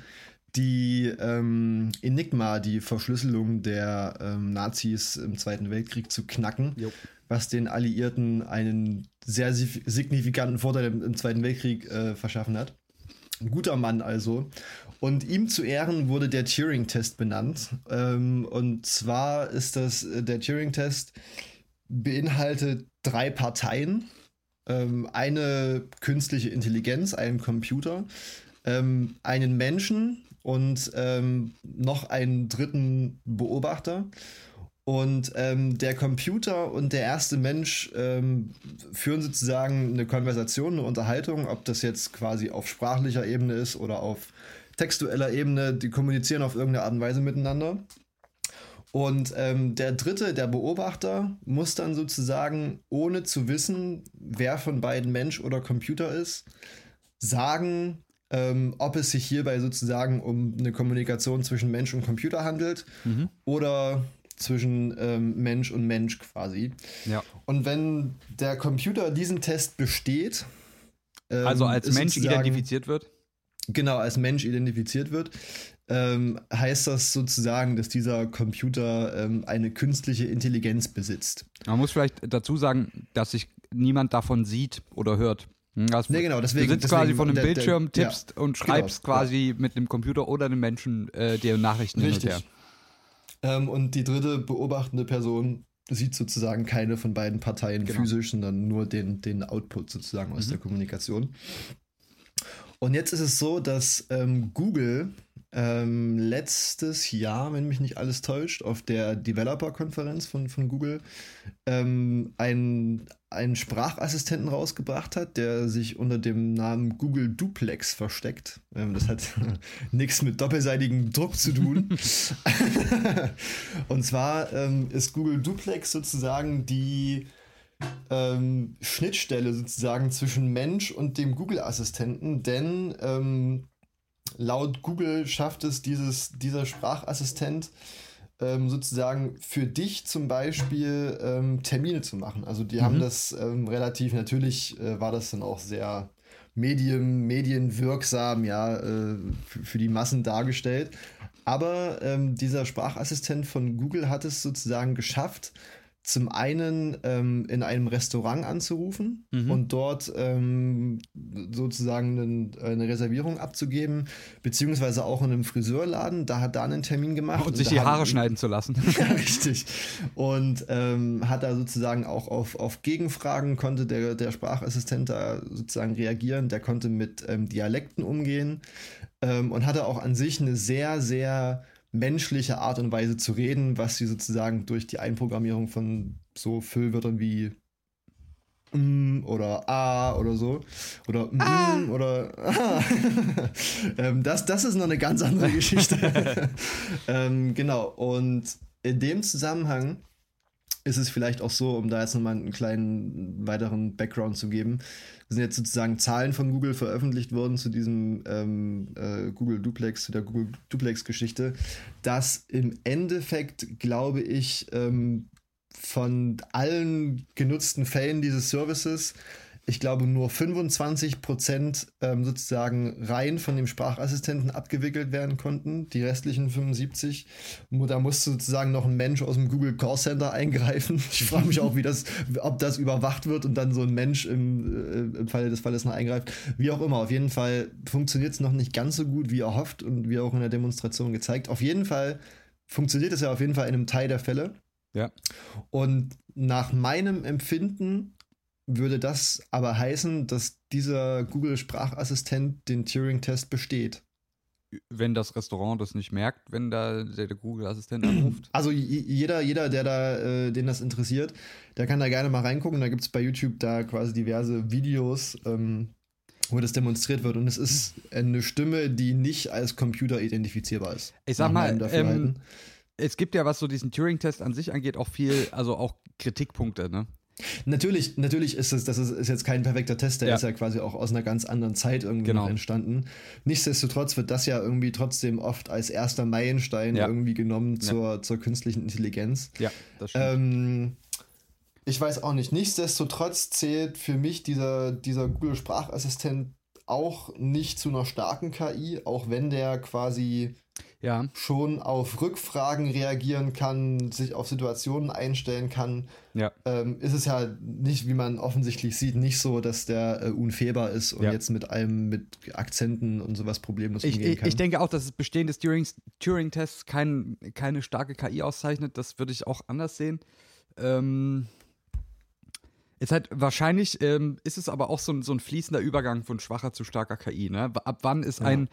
die ähm, Enigma, die Verschlüsselung der ähm, Nazis im Zweiten Weltkrieg zu knacken, Jo. was den Alliierten einen sehr sig- signifikanten Vorteil im, im Zweiten Weltkrieg äh, verschaffen hat. Ein guter Mann also. Und ihm zu Ehren wurde der Turing-Test benannt. Ähm, und zwar ist das, äh, der Turing-Test beinhaltet drei Parteien. Ähm, eine künstliche Intelligenz, einen Computer, ähm, einen Menschen und ähm, noch einen dritten Beobachter. Und ähm, der Computer und der erste Mensch ähm, führen sozusagen eine Konversation, eine Unterhaltung, ob das jetzt quasi auf sprachlicher Ebene ist oder auf textueller Ebene. Die kommunizieren auf irgendeine Art und Weise miteinander. Und ähm, der dritte, der Beobachter, muss dann sozusagen, ohne zu wissen, wer von beiden Mensch oder Computer ist, sagen, ähm, ob es sich hierbei sozusagen um eine Kommunikation zwischen Mensch und Computer handelt Mhm. oder zwischen ähm, Mensch und Mensch quasi. Ja. Und wenn der Computer diesen Test besteht, ähm, Also als Mensch identifiziert wird? genau als Mensch identifiziert wird, ähm, heißt das sozusagen, dass dieser Computer ähm, eine künstliche Intelligenz besitzt. Man muss vielleicht dazu sagen, dass sich niemand davon sieht oder hört. Hm, Also, Nee, genau, deswegen- du sitzt deswegen- quasi vor einem der- der- Bildschirm, ja. tippst und schreibst Genau, quasi mit einem Computer oder einem Menschen äh, dir Nachrichten hin und Richtig. her. Ähm, und die dritte beobachtende Person sieht sozusagen keine von beiden Parteien Genau. physisch, sondern nur den, den Output sozusagen aus Mhm. der Kommunikation. Und jetzt ist es so, dass ähm, Google ähm, letztes Jahr, wenn mich nicht alles täuscht, auf der Developer-Konferenz von, von Google ähm, einen, einen Sprachassistenten rausgebracht hat, der sich unter dem Namen Google Duplex versteckt. Ähm, das hat nichts mit doppelseitigem Druck zu tun. Und zwar ähm, ist Google Duplex sozusagen die ähm, Schnittstelle sozusagen zwischen Mensch und dem Google-Assistenten, denn ähm, laut Google schafft es dieses, dieser Sprachassistent ähm, sozusagen für dich zum Beispiel ähm, Termine zu machen. Also die mhm. haben das ähm, relativ, natürlich äh, war das dann auch sehr Medien, medienwirksam, ja, äh, für die Massen dargestellt. Aber ähm, dieser Sprachassistent von Google hat es sozusagen geschafft, zum einen ähm, in einem Restaurant anzurufen mhm. und dort ähm, sozusagen einen, eine Reservierung abzugeben, beziehungsweise auch in einem Friseurladen, da hat da einen Termin gemacht. Und, und sich die Haare hat, schneiden zu lassen. ja, richtig. Und ähm, hat da sozusagen auch auf, auf Gegenfragen konnte der, der Sprachassistent da sozusagen reagieren, der konnte mit ähm, Dialekten umgehen ähm, und hatte auch an sich eine sehr, sehr menschliche Art und Weise zu reden, was sie sozusagen durch die Einprogrammierung von so Füllwörtern wie mm oder a oder so oder mm ah. oder ah. ähm, das, das ist noch eine ganz andere Geschichte. ähm, genau, und in dem Zusammenhang ist es vielleicht auch so, um da jetzt nochmal einen kleinen weiteren Background zu geben, sind jetzt sozusagen Zahlen von Google veröffentlicht worden zu diesem ähm, äh, Google Duplex, zu der Google Duplex-Geschichte, dass im Endeffekt, glaube ich, ähm, von allen genutzten Fällen dieses Services ich glaube, nur 25 Prozent ähm, sozusagen rein von dem Sprachassistenten abgewickelt werden konnten. Die restlichen 75, da musste sozusagen noch ein Mensch aus dem Google Call Center eingreifen. Ich frage mich auch, wie das, ob das überwacht wird und dann so ein Mensch im, äh, im Falle des Falles noch eingreift. Wie auch immer, auf jeden Fall funktioniert es noch nicht ganz so gut, wie erhofft und wie auch in der Demonstration gezeigt. Auf jeden Fall funktioniert es ja auf jeden Fall in einem Teil der Fälle. Ja. Und nach meinem Empfinden würde das aber heißen, dass dieser Google-Sprachassistent den Turing-Test besteht. Wenn das Restaurant das nicht merkt, wenn da der, der Google-Assistent anruft. Also jeder, jeder, der da, äh, den das interessiert, der kann da gerne mal reingucken. Da gibt es bei YouTube da quasi diverse Videos, ähm, wo das demonstriert wird. Und es ist eine Stimme, die nicht als Computer identifizierbar ist. Ich sag mal, ähm, es gibt ja, was so diesen Turing-Test an sich angeht, auch viel, also auch Kritikpunkte, ne? Natürlich, natürlich ist es, das ist, ist, jetzt kein perfekter Test, der ja. ist ja quasi auch aus einer ganz anderen Zeit irgendwie genau. entstanden. Nichtsdestotrotz wird das ja irgendwie trotzdem oft als erster Meilenstein ja. irgendwie genommen zur, ja. zur künstlichen Intelligenz. Ja, das stimmt. Ähm, ich weiß auch nicht. Nichtsdestotrotz zählt für mich dieser, dieser Google Sprachassistent auch nicht zu einer starken KI, auch wenn der quasi ja. schon auf Rückfragen reagieren kann, sich auf Situationen einstellen kann, ja. ähm, ist es ja nicht, wie man offensichtlich sieht, nicht so, dass der äh, unfehlbar ist und ja. jetzt mit allem mit Akzenten und sowas problemlos ich, umgehen kann. Ich denke auch, dass das Bestehen des Turing-Tests kein, keine starke KI auszeichnet. Das würde ich auch anders sehen. Ähm, ist halt wahrscheinlich ähm, ist es aber auch so ein, so ein fließender Übergang von schwacher zu starker KI. Ne? Ab wann ist ja. ein,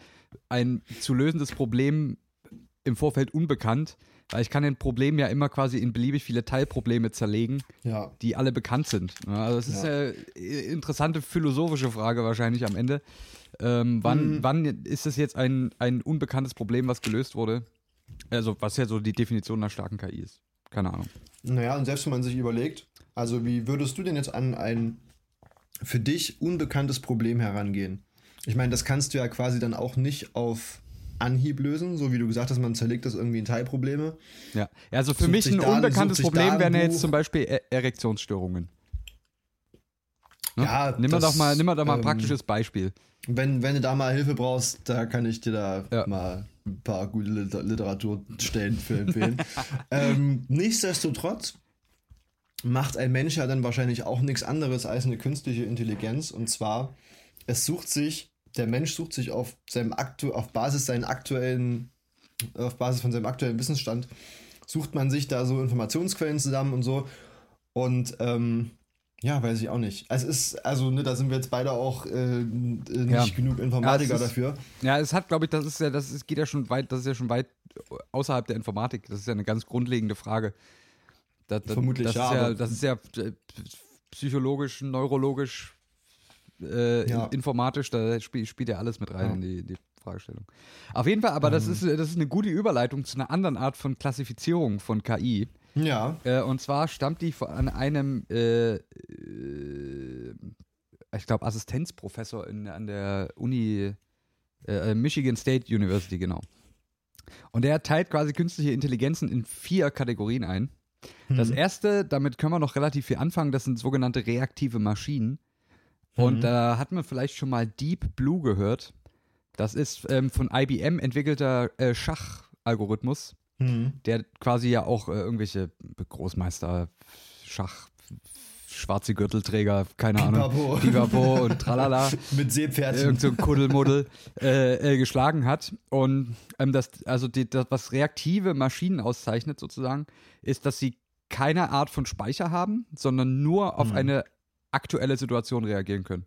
ein zu lösendes Problem im Vorfeld unbekannt? Weil ich kann ein Problem ja immer quasi in beliebig viele Teilprobleme zerlegen, ja. die alle bekannt sind. Also das ist ja. eine interessante philosophische Frage wahrscheinlich am Ende. Ähm, wann, mhm. wann ist es jetzt ein, ein unbekanntes Problem, was gelöst wurde? Also was ja so die Definition einer starken KI ist. Keine Ahnung. Naja, und selbst wenn man sich überlegt, also wie würdest du denn jetzt an ein für dich unbekanntes Problem herangehen? Ich meine, das kannst du ja quasi dann auch nicht auf Anhieb lösen, so wie du gesagt hast, man zerlegt das irgendwie in Teilprobleme. Ja, also für mich ein unbekanntes Problem wären ja jetzt zum Beispiel e Erektionsstörungen. Ne? Ja, nimm mal doch mal, nimm mal doch mal ein ähm, praktisches Beispiel. Wenn, wenn du da mal Hilfe brauchst, da kann ich dir da ja. mal ein paar gute Literaturstellen für empfehlen. ähm, nichtsdestotrotz macht ein Mensch ja dann wahrscheinlich auch nichts anderes als eine künstliche Intelligenz. Und zwar, es sucht sich, der Mensch sucht sich auf seinem Aktu auf Basis seinen aktuellen, auf Basis von seinem aktuellen Wissensstand, sucht man sich da so Informationsquellen zusammen und so. Und ähm, Ja, weiß ich auch nicht. Es ist, also, ne, da sind wir jetzt beide auch äh, nicht Ja. genug Informatiker Ja, ist- dafür. Ja, es hat, glaube ich, das ist ja, das ist, geht ja schon weit, das ist ja schon weit außerhalb der Informatik. Das ist ja eine ganz grundlegende Frage. Da, da, Vermutlich, das ja, Ist ja das ist ja äh, psychologisch, neurologisch, äh, Ja. informatisch, da spielt, spielt ja alles mit rein Ja. in die, die Fragestellung. Auf jeden Fall, aber das, Ähm. ist, das ist eine gute Überleitung zu einer anderen Art von Klassifizierung von KI. Ja. Äh, und zwar stammt die von einem, äh, äh, ich glaube, Assistenzprofessor in, an der Uni, äh, Michigan State University, genau. Und der teilt quasi künstliche Intelligenzen in vier Kategorien ein. Das Mhm. erste, damit können wir noch relativ viel anfangen, das sind sogenannte reaktive Maschinen. Und Mhm. da hat man vielleicht schon mal Deep Blue gehört. Das ist ähm, von IBM entwickelter äh, Schachalgorithmus Mhm. der quasi ja auch äh, irgendwelche Großmeister, Schach, schwarze Gürtelträger, keine Ahnung. Pipapo und tralala, Mit Seepferdchen. irgend so ein Kuddelmuddel äh, äh, geschlagen hat. Und ähm, das, also die, das, was reaktive Maschinen auszeichnet sozusagen, ist, dass sie keine Art von Speicher haben, sondern nur auf Mhm. eine aktuelle Situation reagieren können.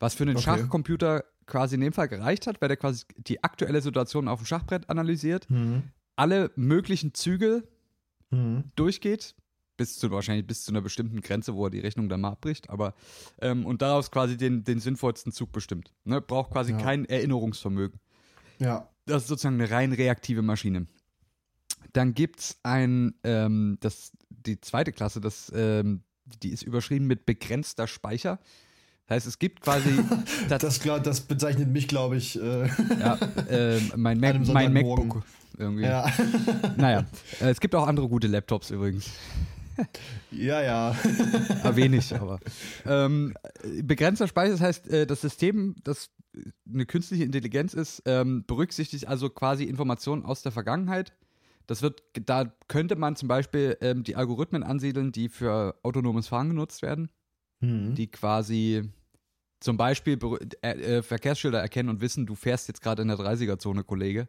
Was für einen Okay. Schachcomputer quasi in dem Fall gereicht hat, weil der quasi die aktuelle Situation auf dem Schachbrett analysiert, Mhm. alle möglichen Züge Mhm. durchgeht, bis zu wahrscheinlich bis zu einer bestimmten Grenze, wo er die Rechnung dann mal abbricht, aber ähm, und daraus quasi den, den sinnvollsten Zug bestimmt. Ne? Braucht quasi Ja. kein Erinnerungsvermögen. Ja. Das ist sozusagen eine rein reaktive Maschine. Dann gibt es ein, ähm, das, die zweite Klasse, das, ähm, die ist überschrieben mit begrenzter Speicher. Das heißt, es gibt quasi das, glaub, das bezeichnet mich, glaube ich. Äh, ja, äh, mein, Mac, mein. MacBook irgendwie. ja. Naja, äh, es gibt auch andere gute Laptops übrigens. ja, ja. Ah, wenig, aber. Ähm, begrenzter Speicher, das heißt, äh, das System, das eine künstliche Intelligenz ist, ähm, berücksichtigt also quasi Informationen aus der Vergangenheit. Das wird, da könnte man zum Beispiel ähm, die Algorithmen ansiedeln, die für autonomes Fahren genutzt werden, Mhm. die quasi zum Beispiel äh, äh, Verkehrsschilder erkennen und wissen, du fährst jetzt gerade in der 30er-Zone, Kollege.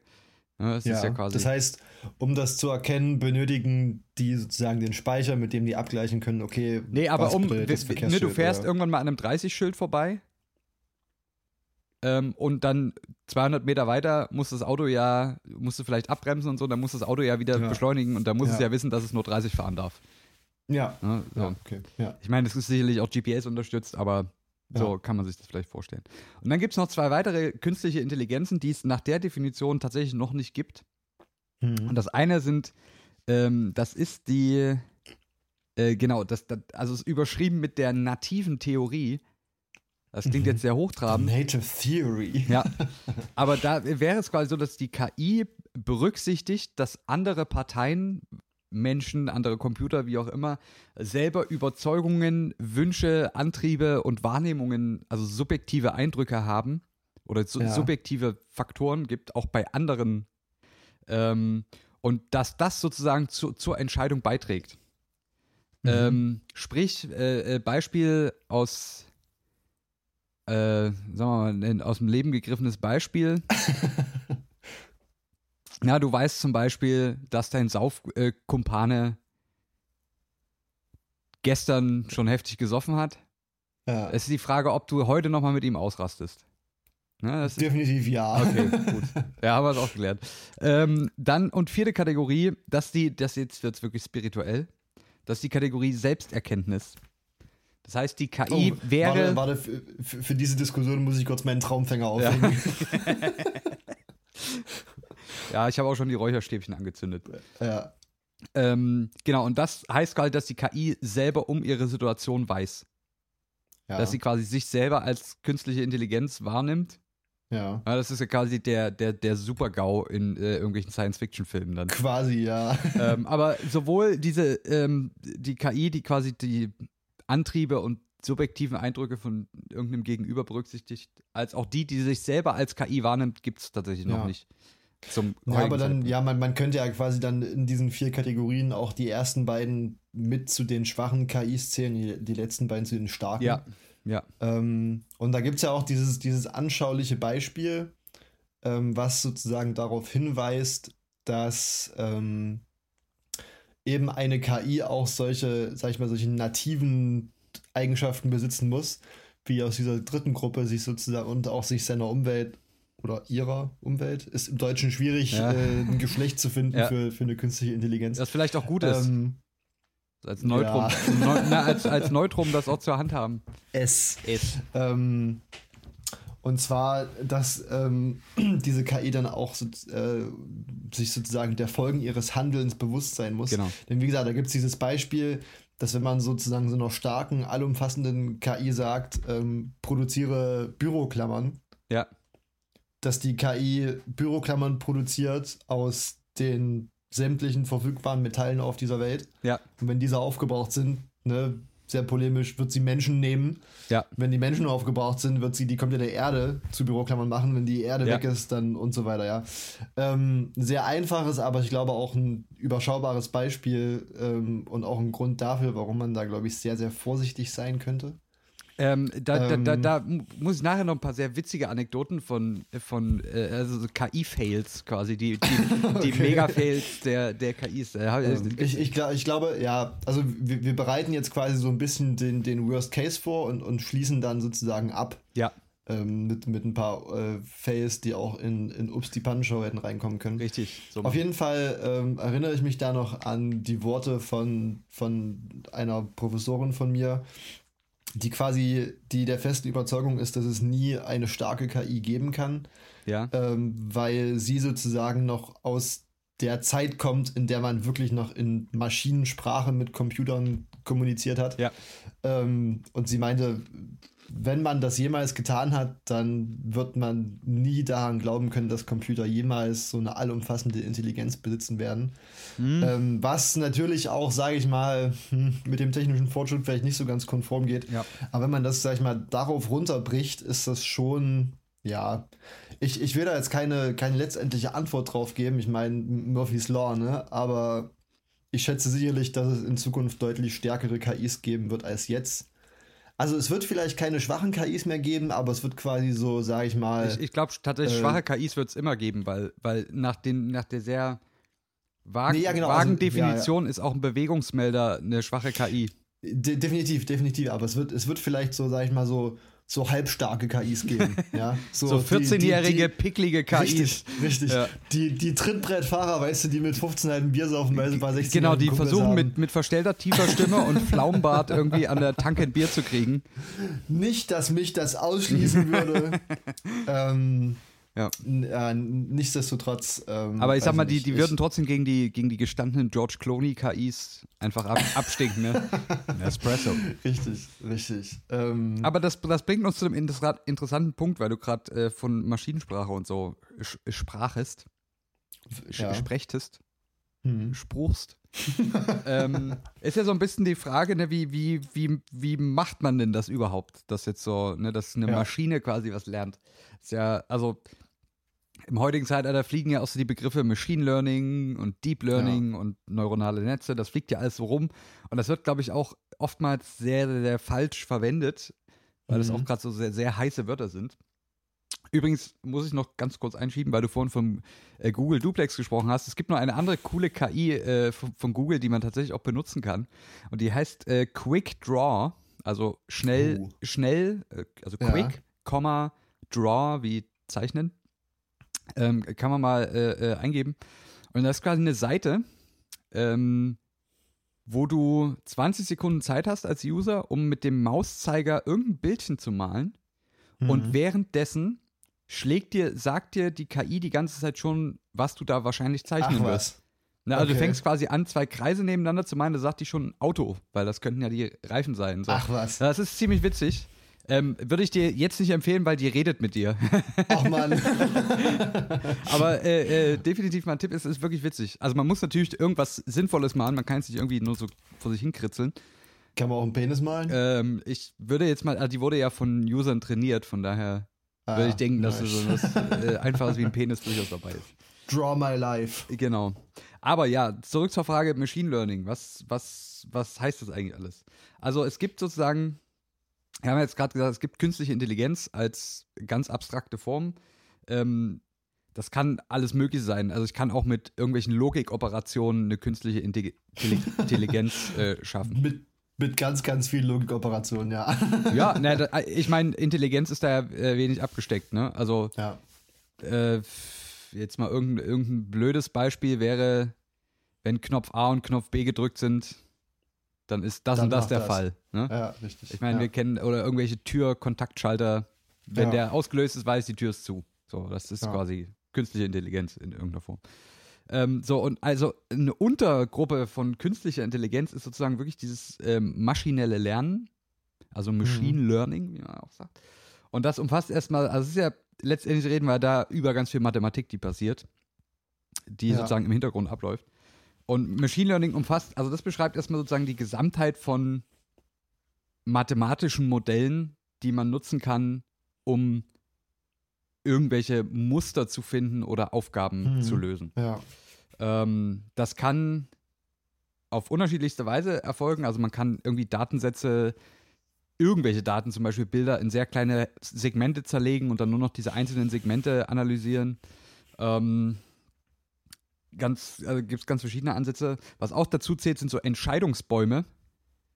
Ja, das ja, ist ja quasi. das heißt, um das zu erkennen, benötigen die sozusagen den Speicher, mit dem die abgleichen können, okay, Nee, aber was um, ne, du fährst oder? irgendwann mal an einem 30-Schild vorbei ähm, und dann 200 Meter weiter muss das Auto ja, musst du vielleicht abbremsen und so, dann muss das Auto ja wieder Ja. beschleunigen und dann muss es Ja. ja wissen, dass es nur 30 fahren darf. Ja. Ne? So. ja, okay. Ja. Ich meine, es ist sicherlich auch GPS unterstützt, aber so Ja. kann man sich das vielleicht vorstellen. Und dann gibt es noch zwei weitere künstliche Intelligenzen, die es nach der Definition tatsächlich noch nicht gibt. Mhm. Und das eine sind, ähm, das ist die, äh, genau, das, das, also es ist überschrieben mit der nativen Theorie. Das klingt Mhm. jetzt sehr hochtrabend. Native Theory. Ja, aber da wäre es quasi so, dass die KI berücksichtigt, dass andere Parteien, Menschen, andere Computer, wie auch immer, selber Überzeugungen, Wünsche, Antriebe und Wahrnehmungen, also subjektive Eindrücke haben oder su Ja. subjektive Faktoren gibt, auch bei anderen. Ähm, und dass das sozusagen zu, zur Entscheidung beiträgt. Mhm. Ähm, sprich, äh, äh, Beispiel aus, äh, sagen wir mal, ein aus dem Leben gegriffenes Beispiel. Na, du weißt zum Beispiel, dass dein Saufkumpane Kumpane gestern schon heftig gesoffen hat. Ja. Es ist die Frage, ob du heute nochmal mit ihm ausrastest. Na, das ist, Definitiv ja. Okay, gut. Ja, haben wir es auch gelernt. Ähm, dann, und vierte Kategorie, dass die, das jetzt wird wirklich spirituell, das ist die Kategorie Selbsterkenntnis. Das heißt, die KI Oh, wäre. Warte, warte für, für, für diese Diskussion muss ich kurz meinen Traumfänger aufhängen. Ja, ich habe auch schon die Räucherstäbchen angezündet. Ja. Ähm, genau, und das heißt halt, dass die KI selber um ihre Situation weiß. Ja. Dass sie quasi sich selber als künstliche Intelligenz wahrnimmt. ja. Ja, das ist ja quasi der, der, der Super-GAU in äh, irgendwelchen Science-Fiction-Filmen dann. Quasi, ja. ähm, aber sowohl diese, ähm, die KI, die quasi die Antriebe und subjektiven Eindrücke von irgendeinem Gegenüber berücksichtigt, als auch die, die sich selber als KI wahrnimmt, gibt es tatsächlich noch Ja. nicht. Zum Ja, aber dann, Zeitpunkt. ja, man, man könnte ja quasi dann in diesen vier Kategorien auch die ersten beiden mit zu den schwachen KIs zählen, die, die letzten beiden zu den starken. Ja, ja. Ähm, und da gibt es ja auch dieses, dieses anschauliche Beispiel, ähm, was sozusagen darauf hinweist, dass ähm, eben eine KI auch solche, sag ich mal, solche nativen Eigenschaften besitzen muss, wie aus dieser dritten Gruppe sich sozusagen und auch sich seiner Umwelt oder ihrer Umwelt, ist im Deutschen schwierig, Ja. äh, ein Geschlecht zu finden Ja. für, für eine künstliche Intelligenz. Das vielleicht auch gut ist. Ähm, als Neutrum. Neu, na, als, als Neutrum das auch zur Hand haben. es. Ist. Ähm, und zwar, dass ähm, diese KI dann auch so, äh, sich sozusagen der Folgen ihres Handelns bewusst sein muss. Genau. Denn wie gesagt, da gibt es dieses Beispiel, dass wenn man sozusagen so einer starken, allumfassenden KI sagt, ähm, produziere Büroklammern, Ja. dass die KI Büroklammern produziert aus den sämtlichen verfügbaren Metallen auf dieser Welt. Ja. Und wenn diese aufgebraucht sind, ne, sehr polemisch, wird sie Menschen nehmen. Ja. Wenn die Menschen aufgebraucht sind, wird sie die komplette Erde zu Büroklammern machen. Wenn die Erde Ja. weg ist, dann und so weiter, ja. Ähm, sehr einfaches, aber ich glaube auch ein überschaubares Beispiel ähm, und auch ein Grund dafür, warum man da, glaube ich, sehr, sehr vorsichdig sein könnte. Ähm, da, da, da, Ähm. da mu- muss ich nachher noch ein paar sehr witzige Anekdoten von, von äh, also so KI-Fails quasi, die, die, die Okay. Mega-Fails der, der KIs. Äh, Ähm, ich, ich, ich glaube, ja, also wir, wir bereiten jetzt quasi so ein bisschen den, den Worst Case vor und, und schließen dann sozusagen ab ja, ähm, mit, mit ein paar äh, Fails, die auch in, in Ups die Pannenshow hätten reinkommen können. richtig. So. Auf jeden Fall ähm, erinnere ich mich da noch an die Worte von, von einer Professorin von mir, die quasi die der festen Überzeugung ist, dass es nie eine starke KI geben kann, ja, ähm, weil sie sozusagen noch aus der Zeit kommt, in der man wirklich noch in Maschinensprache mit Computern kommuniziert hat. ja, Ähm, und sie meinte, wenn man das jemals getan hat, dann wird man nie daran glauben können, dass Computer jemals so eine allumfassende Intelligenz besitzen werden. Hm. Ähm, was natürlich auch, sage ich mal, hm, mit dem technischen Fortschritt vielleicht nicht so ganz konform geht. Ja. Aber wenn man das, sag ich mal, darauf runterbricht, ist das schon, ja. Ich, ich will da jetzt keine, keine letztendliche Antwort drauf geben. Ich meine, Murphy's Law, ne? Aber ich schätze sicherlich, dass es in Zukunft deutlich stärkere KIs geben wird als jetzt. Also es wird vielleicht keine schwachen KIs mehr geben, aber es wird quasi so, sage ich mal, Ich, ich glaube tatsächlich, äh, schwache KIs wird es immer geben, weil, weil nach, den, nach der sehr vagen, Nee, ja, genau, vagen also, ja, Definition ist auch ein Bewegungsmelder eine schwache KI. de definitiv, definitiv. Aber es wird, es wird vielleicht so, sage ich mal, so, so halbstarke KIs geben. ja? So, die- 14-jährige, die- picklige KIs. Richtig, richtig. Ja. Die, die Trittbrettfahrer, weißt du, die mit 15 halt ein Bier saufen, weil sie bei 16 Genau, die Kumpels versuchen haben. mit, mit verstellter tiefer Stimme und Pflaumenbart irgendwie an der Tanke ein Bier zu kriegen. Nicht, dass mich das ausschließen würde. ähm, Ja. äh, nichtsdestotrotz. Ähm, Aber ich sag mal, die, die würden trotzdem gegen die, gegen die gestandenen George Clooney-KIs einfach ab, abstinken, ne? Espresso. Richtig, richtig. Ähm, Aber das, das bringt uns zu einem interessa- interessanten Punkt, weil du gerade äh, von Maschinensprache und so sprachest, Ja. sprechtest, hm. spruchst. ähm, ist ja so ein bisschen die Frage, ne, wie, wie, wie, wie macht man denn das überhaupt, dass jetzt so, ne, dass eine Ja. Maschine quasi was lernt. Ist ja, also im heutigen Zeitalter fliegen ja auch so die Begriffe Machine Learning und Deep Learning und neuronale Netze, das fliegt ja alles so rum. Und das wird, glaube ich, auch oftmals sehr, sehr, sehr falsch verwendet, weil es Mhm. auch gerade so sehr, sehr heiße Wörter sind. Übrigens muss ich noch ganz kurz einschieben, weil du vorhin vom äh, Google Duplex gesprochen hast. Es gibt noch eine andere coole KI äh, von, von Google, die man tatsächlich auch benutzen kann. Und die heißt äh, Quick Draw, also schnell, Oh. schnell, äh, also Ja. Quick, Komma, Draw, wie zeichnen. Ähm, kann man mal äh, äh, eingeben. Und das ist quasi eine Seite, ähm, wo du 20 Sekunden Zeit hast als User, um mit dem Mauszeiger irgendein Bildchen zu malen. Und Mhm. währenddessen schlägt dir, sagt dir die KI die ganze Zeit schon, was du da wahrscheinlich zeichnen Ach wirst. was. Na, also du Okay. fängst quasi an, zwei Kreise nebeneinander zu malen, da sagt die schon Auto, weil das könnten ja die Reifen sein. So. Ach was. Das ist ziemlich witzig. Ähm, Würde ich dir jetzt nicht empfehlen, weil die redet mit dir. Ach man. Aber äh, äh, definitiv mein Tipp ist, es ist wirklich witzig. Also man muss natürlich irgendwas Sinnvolles malen, man kann es nicht irgendwie nur so vor sich hinkritzeln. Kann man auch einen Penis malen? Ähm, ich würde jetzt mal, also die wurde ja von Usern trainiert, von daher Ah, würde ich denken, dass nice. so was äh, Einfaches wie ein Penis durchaus dabei ist. Draw my life. Genau. Aber ja, zurück zur Frage Machine Learning. Was, was, was heißt das eigentlich alles? Also es gibt sozusagen, wir haben jetzt gerade gesagt, es gibt künstliche Intelligenz als ganz abstrakte Form. Ähm, das kann alles Mögliche sein. Also ich kann auch mit irgendwelchen Logikoperationen eine künstliche Intelli- Intelligenz äh, schaffen. Mit, Mit ganz, ganz vielen Logikoperationen, ja. Ja, na, da, ich meine, Intelligenz ist da ja äh, wenig abgesteckt, ne? Also ja. äh, jetzt mal irgendein, irgendein blödes Beispiel wäre, wenn Knopf A und Knopf B gedrückt sind, dann ist das Dann und das der das. Fall. Ne? Ja, richtig. Ich meine, ja. wir kennen, oder irgendwelche Tür-Kontaktschalter, wenn Ja. der ausgelöst ist, weiß die Tür ist zu. So, das ist Ja. quasi künstliche Intelligenz in irgendeiner Form. Ähm, so, und also eine Untergruppe von künstlicher Intelligenz ist sozusagen wirklich dieses ähm, maschinelle Lernen, also Machine Mhm. Learning, wie man auch sagt. Und das umfasst erstmal, also es ist ja, letztendlich reden wir da über ganz viel Mathematik, die passiert, die Ja. sozusagen im Hintergrund abläuft. Und Machine Learning umfasst, also das beschreibt erstmal sozusagen die Gesamtheit von mathematischen Modellen, die man nutzen kann, um irgendwelche Muster zu finden oder Aufgaben Mhm. zu lösen. Ja. Ähm, das kann auf unterschiedlichste Weise erfolgen. Also man kann irgendwie Datensätze, irgendwelche Daten, zum Beispiel Bilder, in sehr kleine Segmente zerlegen und dann nur noch diese einzelnen Segmente analysieren. Ähm, ganz, also gibt es ganz verschiedene Ansätze. Was auch dazu zählt, sind so Entscheidungsbäume.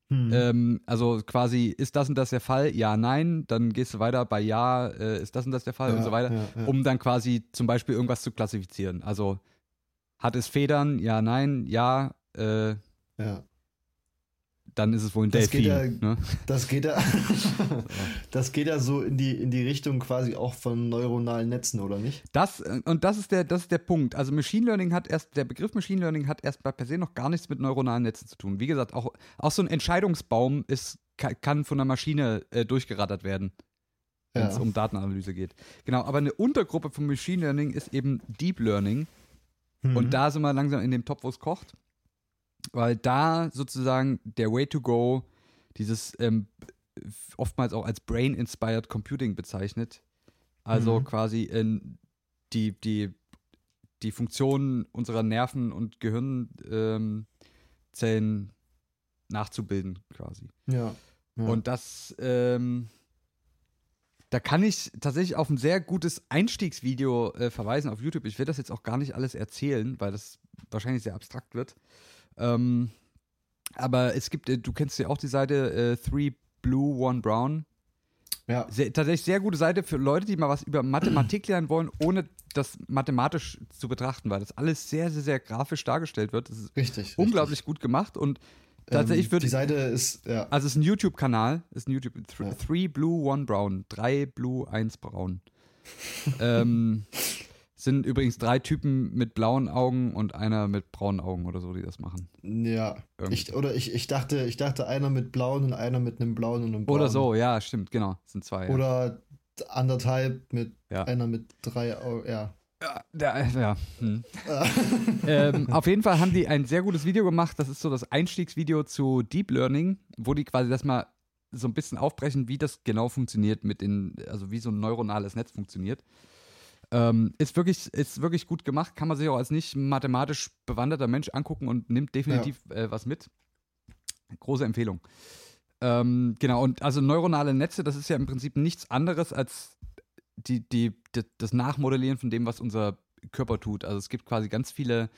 Hm. Ähm, also quasi, ist das und das der Fall? Ja, nein. Dann gehst du weiter bei Ja, äh, ist das und das der Fall ja, und so weiter Ja, ja. um dann quasi zum Beispiel irgendwas zu klassifizieren. Also hat es Federn? Ja, nein, ja, äh, ja. Dann ist es wohl ein Das geht Delfin. ja- ne? Das geht ja, das geht ja so in die, in die Richtung quasi auch von neuronalen Netzen, oder nicht? Das, äh, und das ist, der, das ist der Punkt. Also Machine Learning hat erst, der Begriff Machine Learning hat erst bei per se noch gar nichts mit neuronalen Netzen zu tun. Wie gesagt, auch, auch so ein Entscheidungsbaum ist, ka- kann von einer Maschine äh, durchgerattert werden, wenn es Ja. um Datenanalyse geht. Genau, aber eine Untergruppe von Machine Learning ist eben Deep Learning. Mhm. Und da sind wir langsam in dem Topf, wo es kocht. Weil da sozusagen der Way to go, dieses ähm, oftmals auch als Brain-Inspired Computing bezeichnet. Also Mhm. quasi in die, die, die Funktionen unserer Nerven- und Gehirnzellen ähm, nachzubilden, quasi. Ja. ja. Und das, ähm, da kann ich tatsächlich auf ein sehr gutes Einstiegsvideo äh, verweisen auf YouTube. Ich will das jetzt auch gar nicht alles erzählen, weil das wahrscheinlich sehr abstrakt wird. Ähm, aber es gibt, äh, du kennst ja auch die Seite äh, Three Blue, One Brown. ja. Sehr, tatsächlich sehr gute Seite für Leute, die mal was über Mathematik lernen wollen, ohne das mathematisch zu betrachten, weil das alles sehr, sehr, sehr grafisch dargestellt wird. Das ist Richtig. unglaublich gut gemacht und richtig. tatsächlich ähm, würde Die Seite ist, ja. also es ist ein YouTube-Kanal, ist ein YouTube, th Ja. Three Blue, One Brown, drei Blue, eins Braun. ähm, sind übrigens drei Typen mit blauen Augen und einer mit braunen Augen oder so, die das machen. Ja. Irgendwie. Ich, oder ich, ich dachte, ich dachte einer mit blauen und einer mit einem blauen und einem blauen. Oder so, ja, stimmt, genau, sind zwei. Ja. Oder anderthalb mit Ja. einer mit drei Augen. Ja. Ja, der, ja. Hm. ähm, auf jeden Fall haben die ein sehr gutes Video gemacht. Das ist so das Einstiegsvideo zu Deep Learning, wo die quasi das mal so ein bisschen aufbrechen, wie das genau funktioniert mit den, also wie so ein neuronales Netz funktioniert. Ähm, ist, wirklich, ist wirklich gut gemacht, kann man sich auch als nicht mathematisch bewanderter Mensch angucken und nimmt definitiv äh, was mit. Große Empfehlung. Ähm, genau, und also neuronale Netze, das ist ja im Prinzip nichts anderes als die, die, die, das Nachmodellieren von dem, was unser Körper tut. Also es gibt quasi ganz viele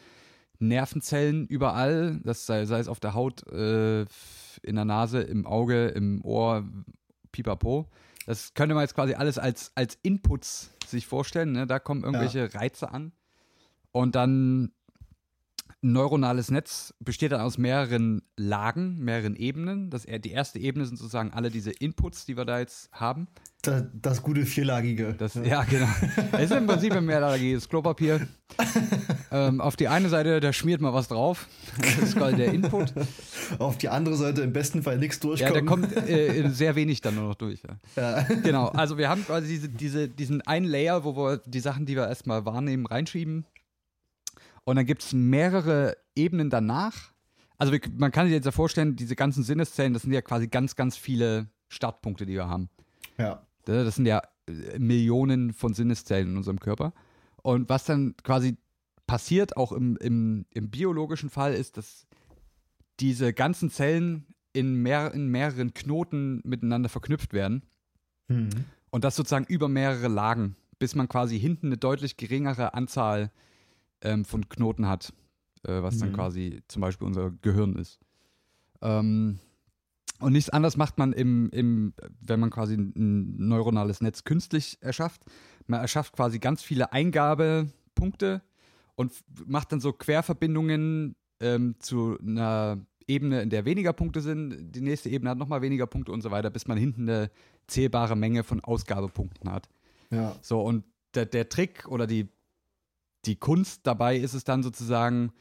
Nervenzellen überall, das sei, sei es auf der Haut, äh, in der Nase, im Auge, im Ohr, pipapo. Das könnte man jetzt quasi alles als, als Inputs sich vorstellen. Ne? Da kommen irgendwelche Reize an. Und dann ein neuronales Netz besteht dann aus mehreren Lagen, mehreren Ebenen. Das, die erste Ebene sind sozusagen alle diese Inputs, die wir da jetzt haben. Das, das gute vierlagige. Das, ja, genau. Es ist im Prinzip ein mehrlagiges Klopapier. ähm, auf die eine Seite, da schmiert man was drauf. Das ist quasi der Input. Auf die andere Seite im besten Fall nichts Ja, durchkommen. der kommt äh, sehr wenig dann nur noch durch. Ja. Ja. Genau, also wir haben quasi diese, diese, diesen einen Layer, wo wir die Sachen, die wir erstmal wahrnehmen, reinschieben. Und dann gibt es mehrere Ebenen danach. Also wir, man kann sich jetzt ja vorstellen, diese ganzen Sinneszellen, das sind ja quasi ganz, ganz viele Startpunkte, die wir haben. ja. Das sind ja äh, Millionen von Sinneszellen in unserem Körper. Und was dann quasi passiert, auch im, im, im biologischen Fall, ist, dass diese ganzen Zellen in, mehr, in mehreren Knoten miteinander verknüpft werden. Hm. Und das sozusagen über mehrere Lagen, bis man quasi hinten eine deutlich geringere Anzahl ähm, von Knoten hat, äh, was dann Mhm. quasi zum Beispiel unser Gehirn ist. Ähm, Und nichts anderes macht man im, im, wenn man quasi ein neuronales Netz künstlich erschafft. Man erschafft quasi ganz viele Eingabepunkte und macht dann so Querverbindungen ähm, zu einer Ebene, in der weniger Punkte sind. Die nächste Ebene hat nochmal weniger Punkte und so weiter, bis man hinten eine zählbare Menge von Ausgabepunkten hat. Ja. So, und der, der Trick oder die, die Kunst dabei ist es dann sozusagen,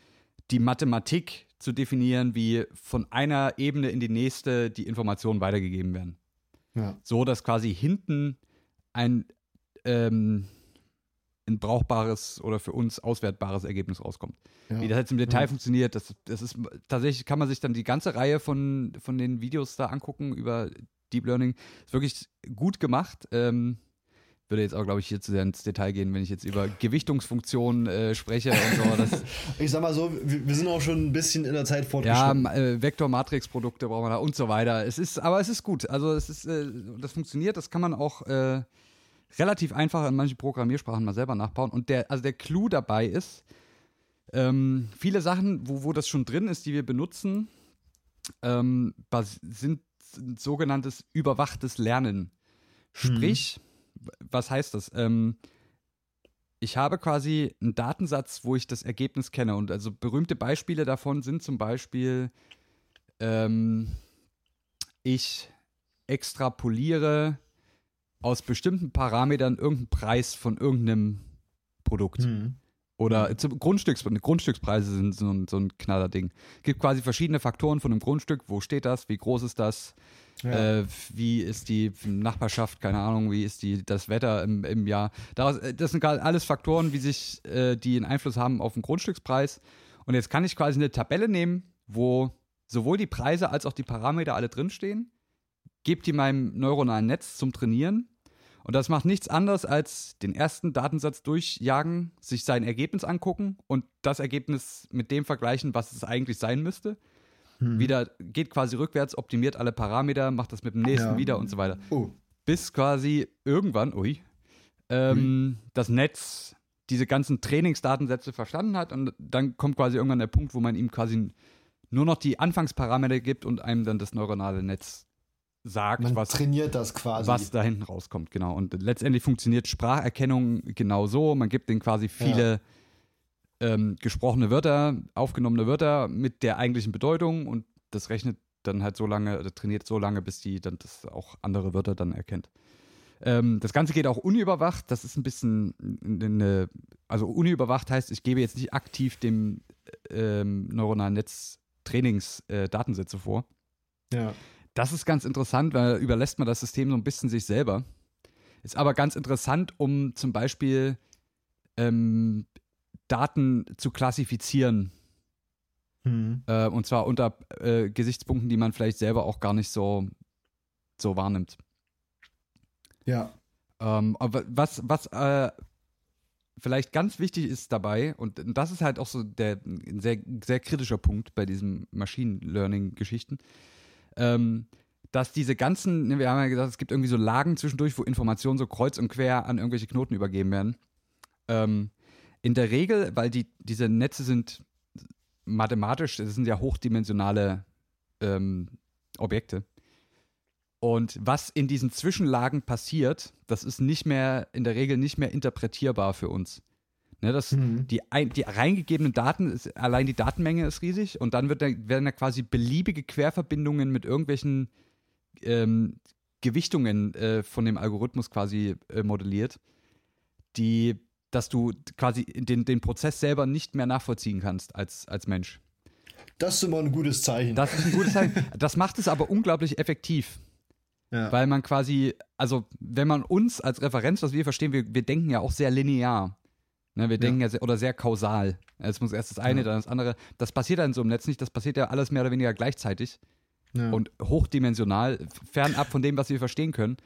die Mathematik zu definieren, wie von einer Ebene in die nächste die Informationen weitergegeben werden. Ja. So, dass quasi hinten ein, ähm, ein brauchbares oder für uns auswertbares Ergebnis rauskommt. Ja. Wie das jetzt im Detail Ja. funktioniert, das, das ist tatsächlich, kann man sich dann die ganze Reihe von, von den Videos da angucken über Deep Learning. Ist wirklich gut gemacht. Ähm, würde jetzt auch, glaube ich, hier zu sehr ins Detail gehen, wenn ich jetzt über Gewichtungsfunktionen äh, spreche und so. Das, Ich sag mal so, wir, wir sind auch schon ein bisschen in der Zeit ja, fortgeschritten. äh, Vektor-Matrix-Produkte brauchen wir da und so weiter. Es ist, aber es ist gut. Also es ist, äh, das funktioniert, das kann man auch äh, relativ einfach in manchen Programmiersprachen mal selber nachbauen. Und der, also der Clou dabei ist, ähm, viele Sachen, wo, wo das schon drin ist, die wir benutzen, ähm, sind sogenanntes überwachtes Lernen. Sprich, w- was heißt das? Ähm, ich habe quasi einen Datensatz, wo ich das Ergebnis kenne. Und also berühmte Beispiele davon sind zum Beispiel, ähm, ich extrapoliere aus bestimmten Parametern irgendeinen Preis von irgendeinem Produkt. Hm. Oder zum Grundstücks, Grundstückspreise sind so ein, so ein Knallerding. Es gibt quasi verschiedene Faktoren von einem Grundstück. Wo steht das? Wie groß ist das? Ja. Äh, wie ist die Nachbarschaft? Keine Ahnung. Wie ist die, das Wetter im, im Jahr? Daraus, äh, das sind alles Faktoren, wie sich äh, die einen Einfluss haben auf den Grundstückspreis. Und jetzt kann ich quasi eine Tabelle nehmen, wo sowohl die Preise als auch die Parameter alle drinstehen. Gebe die meinem neuronalen Netz zum Trainieren. Und das macht nichts anderes als den ersten Datensatz durchjagen, sich sein Ergebnis angucken und das Ergebnis mit dem vergleichen, was es eigentlich sein müsste. Hm. Wieder geht quasi rückwärts, optimiert alle Parameter, macht das mit dem nächsten Ja. wieder und so weiter. Oh, Bis quasi irgendwann, ui, ähm, das Netz diese ganzen Trainingsdatensätze verstanden hat und dann kommt quasi irgendwann der Punkt, wo man ihm quasi nur noch die Anfangsparameter gibt und einem dann das neuronale Netz sagt, man was trainiert das quasi. was da hinten rauskommt, genau. Und letztendlich funktioniert Spracherkennung genau so. Man gibt denen quasi viele ähm, gesprochene Wörter, aufgenommene Wörter mit der eigentlichen Bedeutung und das rechnet dann halt so lange, oder trainiert so lange, bis die dann das auch andere Wörter dann erkennt. Ähm, das Ganze geht auch unüberwacht. Das ist ein bisschen eine, also unüberwacht heißt, ich gebe jetzt nicht aktiv dem ähm, neuronalen Netz Trainingsdatensätze äh, vor. Ja. Das ist ganz interessant, weil überlässt man das System so ein bisschen sich selber. Ist aber ganz interessant, um zum Beispiel ähm, Daten zu klassifizieren. Hm. Äh, und zwar unter äh, Gesichtspunkten, die man vielleicht selber auch gar nicht so, so wahrnimmt. Ja. Ähm, aber was, was äh, vielleicht ganz wichtig ist dabei, und das ist halt auch so der ein sehr, sehr kritischer Punkt bei diesen Machine Learning-Geschichten, ähm, dass diese ganzen, ne, wir haben ja gesagt, es gibt irgendwie so Lagen zwischendurch, wo Informationen so kreuz und quer an irgendwelche Knoten übergeben werden. Ähm, in der Regel, weil die, diese Netze sind mathematisch, das sind ja hochdimensionale ähm, Objekte. Und was in diesen Zwischenlagen passiert, das ist nicht mehr, in der Regel nicht mehr interpretierbar für uns. Ne, das, Mhm. die, ein, die reingegebenen Daten, ist, allein die Datenmenge ist riesig und dann wird werden da quasi beliebige Querverbindungen mit irgendwelchen ähm, Gewichtungen äh, von dem Algorithmus quasi äh, modelliert, die, dass du quasi den, den Prozess selber nicht mehr nachvollziehen kannst als, als Mensch. Das ist immer ein gutes Zeichen. Das ist ein gutes Zeichen. Das macht es aber unglaublich effektiv. ja. Weil man quasi, also wenn man uns als Referenz, was wir verstehen, wir, wir denken ja auch sehr linear. Ne, wir denken ja, sehr, oder sehr kausal. Es muss erst das eine, Ja. dann das andere. Das passiert ja in so einem Netz nicht, das passiert ja alles mehr oder weniger gleichzeitig und hochdimensional, fernab von dem, was wir verstehen können.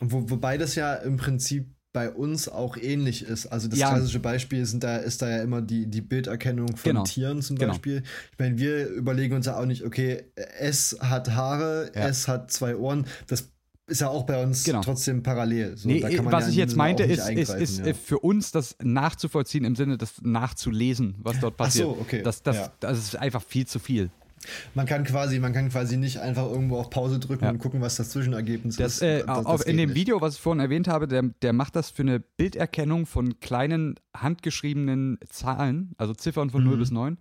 Wo, wobei das ja im Prinzip bei uns auch ähnlich ist. Also das Ja. klassische Beispiel sind da, ist da ja immer die, die Bilderkennung von Genau. Tieren zum Genau. Beispiel. Ich meine, wir überlegen uns ja auch nicht, okay, es hat Haare, Ja. es hat zwei Ohren. Das ist ja auch bei uns Genau. trotzdem parallel. So, nee, da kann man was ja ich jetzt meinte, ist, ist, ist ja. äh, für uns das nachzuvollziehen im Sinne, das nachzulesen, was dort Ach passiert. so, okay. Das, das, ja. das ist einfach viel zu viel. Man kann quasi, man kann quasi nicht einfach irgendwo auf Pause drücken Ja. und gucken, was das Zwischenergebnis Das, ist. äh, Das- das in dem nicht. Video, was ich vorhin erwähnt habe, der, der macht das für eine Bilderkennung von kleinen handgeschriebenen Zahlen, also Ziffern von 0 Mhm. bis 9.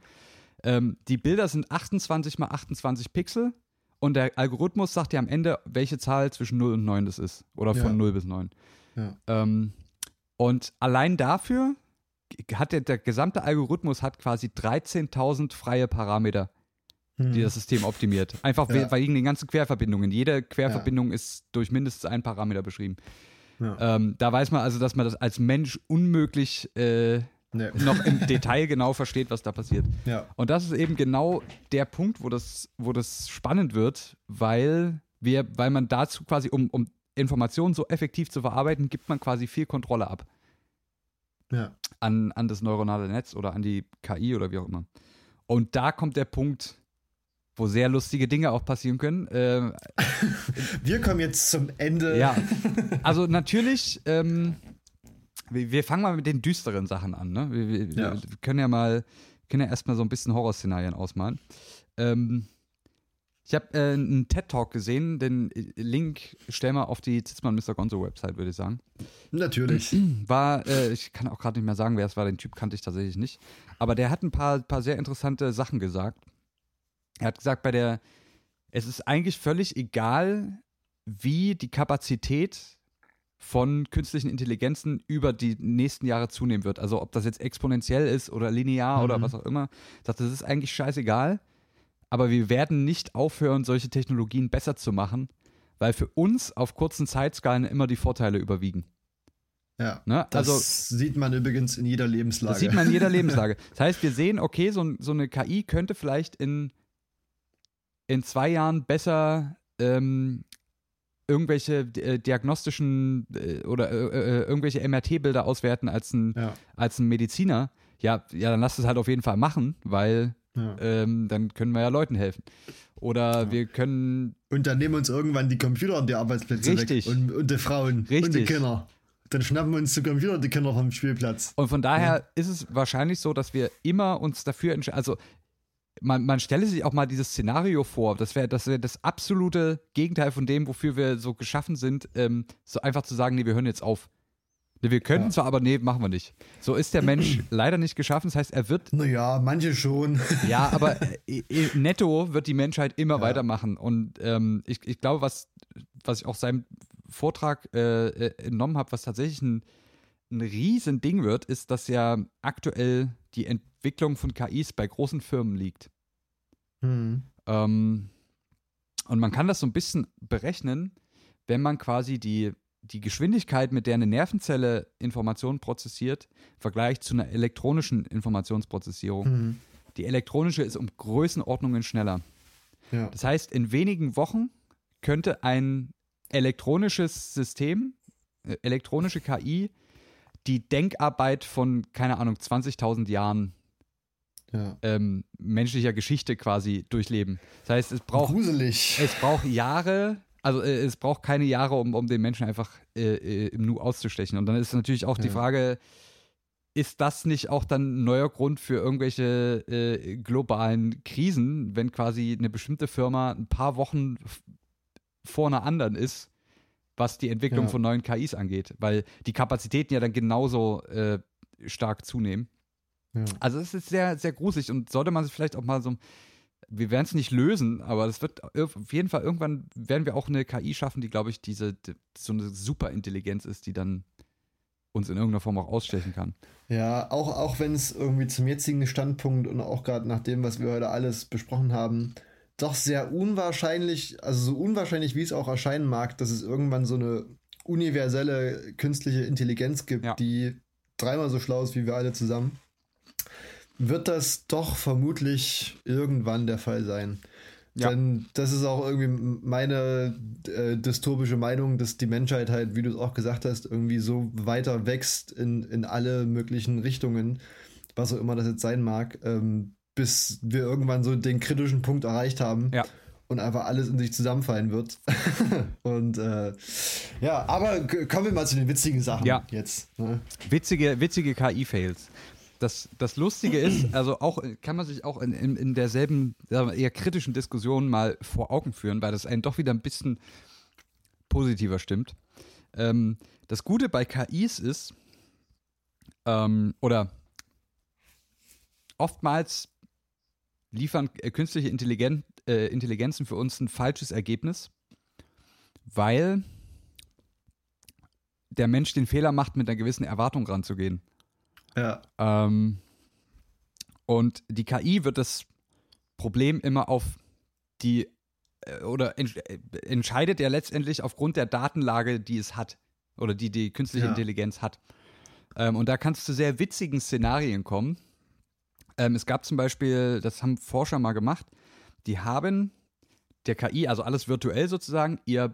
Ähm, die Bilder sind 28 mal 28 Pixel und der Algorithmus sagt dir am Ende, welche Zahl zwischen 0 und 9 das ist. Oder von Ja. 0 bis 9. Ja. Ähm, und allein dafür hat der, der gesamte Algorithmus hat quasi 13.000 freie Parameter Hm. die das System optimiert. Einfach Ja. wegen den ganzen Querverbindungen. Jede Querverbindung ist durch mindestens einen Parameter beschrieben. Ja. Ähm, da weiß man also, dass man das als Mensch unmöglich äh, Nee. noch im Detail genau versteht, was da passiert. Ja. Und das ist eben genau der Punkt, wo das, wo das spannend wird, weil wir, weil man dazu quasi, um, um Informationen so effektiv zu verarbeiten, gibt man quasi viel Kontrolle ab Ja. an, an das neuronale Netz oder an die KI oder wie auch immer. Und da kommt der Punkt, wo sehr lustige Dinge auch passieren können. Ähm, Wir kommen jetzt zum Ende. ja, also natürlich, ähm, wir, wir fangen mal mit den düsteren Sachen an. Ne? Wir, wir, Ja. wir können ja mal, können ja erstmal so ein bisschen Horrorszenarien ausmalen. Ähm, ich habe äh, einen TED-Talk gesehen, den Link stellen wir auf die Zitzmann Mr. Gonzo Website, würde ich sagen. Natürlich. War, äh, ich kann auch gerade nicht mehr sagen, wer es war, den Typ kannte ich tatsächlich nicht. Aber der hat ein paar, paar sehr interessante Sachen gesagt. Er hat gesagt, bei der, es ist eigentlich völlig egal, wie die Kapazität von künstlichen Intelligenzen über die nächsten Jahre zunehmen wird. Also ob das jetzt exponentiell ist oder linear oder Mhm. was auch immer. Er sagt, das ist eigentlich scheißegal. Aber wir werden nicht aufhören, solche Technologien besser zu machen, weil für uns auf kurzen Zeitskalen immer die Vorteile überwiegen. Ja. Ne? Das Also sieht man übrigens in jeder Lebenslage. das sieht man in jeder Lebenslage. Das heißt, wir sehen, okay, so, so eine KI könnte vielleicht in, in zwei Jahren besser ähm, irgendwelche äh, diagnostischen äh, oder äh, äh, irgendwelche MRT-Bilder auswerten als ein, Ja. als ein Mediziner. Ja, ja, dann lass es halt auf jeden Fall machen, weil ja. ähm, dann können wir ja Leuten helfen. Oder Ja. wir können Und dann nehmen uns irgendwann die Computer und die Arbeitsplätze Richtig. weg. Und, und die Frauen. Und die Richtig. Kinder. Dann schnappen wir uns die Computer die Kinder vom Spielplatz. Und von daher ist es wahrscheinlich so, dass wir immer uns dafür entscheiden. Also man, man stelle sich auch mal dieses Szenario vor. Das wäre das, wär das absolute Gegenteil von dem, wofür wir so geschaffen sind, ähm, so einfach zu sagen, nee, wir hören jetzt auf. Nee, wir könnten Ja. zwar, aber nee, machen wir nicht. So ist der Mensch leider nicht geschaffen. Das heißt, er wird, Naja, manche schon. ja, aber äh, äh, netto wird die Menschheit immer Ja. weitermachen. Und ähm, ich, ich glaube, was, was ich auch seinem Vortrag äh, äh, entnommen habe, was tatsächlich ein, ein riesen Ding wird, ist, dass ja aktuell die Entwicklung von KIs bei großen Firmen liegt. Hm. Ähm, und man kann das so ein bisschen berechnen, wenn man quasi die, die Geschwindigkeit, mit der eine Nervenzelle Informationen prozessiert, vergleicht zu einer elektronischen Informationsprozessierung. Hm. Die elektronische ist um Größenordnungen schneller. Ja. Das heißt, in wenigen Wochen könnte ein elektronisches System, äh, elektronische KI, die Denkarbeit von, keine Ahnung, 20.000 Jahren ja. ähm, menschlicher Geschichte quasi durchleben. Das heißt, es braucht, Gruselig. es braucht Jahre, also äh, es braucht keine Jahre, um, um den Menschen einfach äh, äh, im Nu auszustechen. Und dann ist natürlich auch die Ja. Frage, ist das nicht auch dann ein neuer Grund für irgendwelche äh, globalen Krisen, wenn quasi eine bestimmte Firma ein paar Wochen vor einer anderen ist, was die Entwicklung Ja. von neuen KIs angeht? Weil die Kapazitäten ja dann genauso äh, stark zunehmen. Ja. Also es ist sehr, sehr gruselig und sollte man sich vielleicht auch mal so, wir werden es nicht lösen, aber es wird auf jeden Fall irgendwann werden wir auch eine KI schaffen, die, glaube ich, diese, die, so eine Superintelligenz ist, die dann uns in irgendeiner Form auch ausstechen kann. Ja, auch, auch wenn es irgendwie zum jetzigen Standpunkt und auch gerade nach dem, was wir heute alles besprochen haben, doch sehr unwahrscheinlich, also so unwahrscheinlich, wie es auch erscheinen mag, dass es irgendwann so eine universelle künstliche Intelligenz gibt, Ja. die dreimal so schlau ist wie wir alle zusammen, wird das doch vermutlich irgendwann der Fall sein. Ja. Denn das ist auch irgendwie meine äh, dystopische Meinung, dass die Menschheit halt, wie du es auch gesagt hast, irgendwie so weiter wächst in, in alle möglichen Richtungen, was auch immer das jetzt sein mag, ähm, bis wir irgendwann so den kritischen Punkt erreicht haben Ja. und einfach alles in sich zusammenfallen wird. und äh, ja, aber kommen wir mal zu den witzigen Sachen Ja. jetzt. Ne? Witzige, witzige KI-Fails. das, das Lustige ist, also auch kann man sich auch in, in, in derselben eher kritischen Diskussion mal vor Augen führen, weil das einen doch wieder ein bisschen positiver stimmt. Ähm, das Gute bei KIs ist, ähm, oder oftmals liefern äh, künstliche Intelligen äh, Intelligenzen für uns ein falsches Ergebnis, weil der Mensch den Fehler macht, mit einer gewissen Erwartung ranzugehen. Ja. Ähm, und die KI wird das Problem immer auf die äh, oder ents äh, entscheidet ja letztendlich aufgrund der Datenlage, die es hat oder die die künstliche Ja. Intelligenz hat. Ähm, und da kann es zu sehr witzigen Szenarien kommen. Ähm, es gab zum Beispiel, das haben Forscher mal gemacht, die haben der KI, also alles virtuell sozusagen, ihr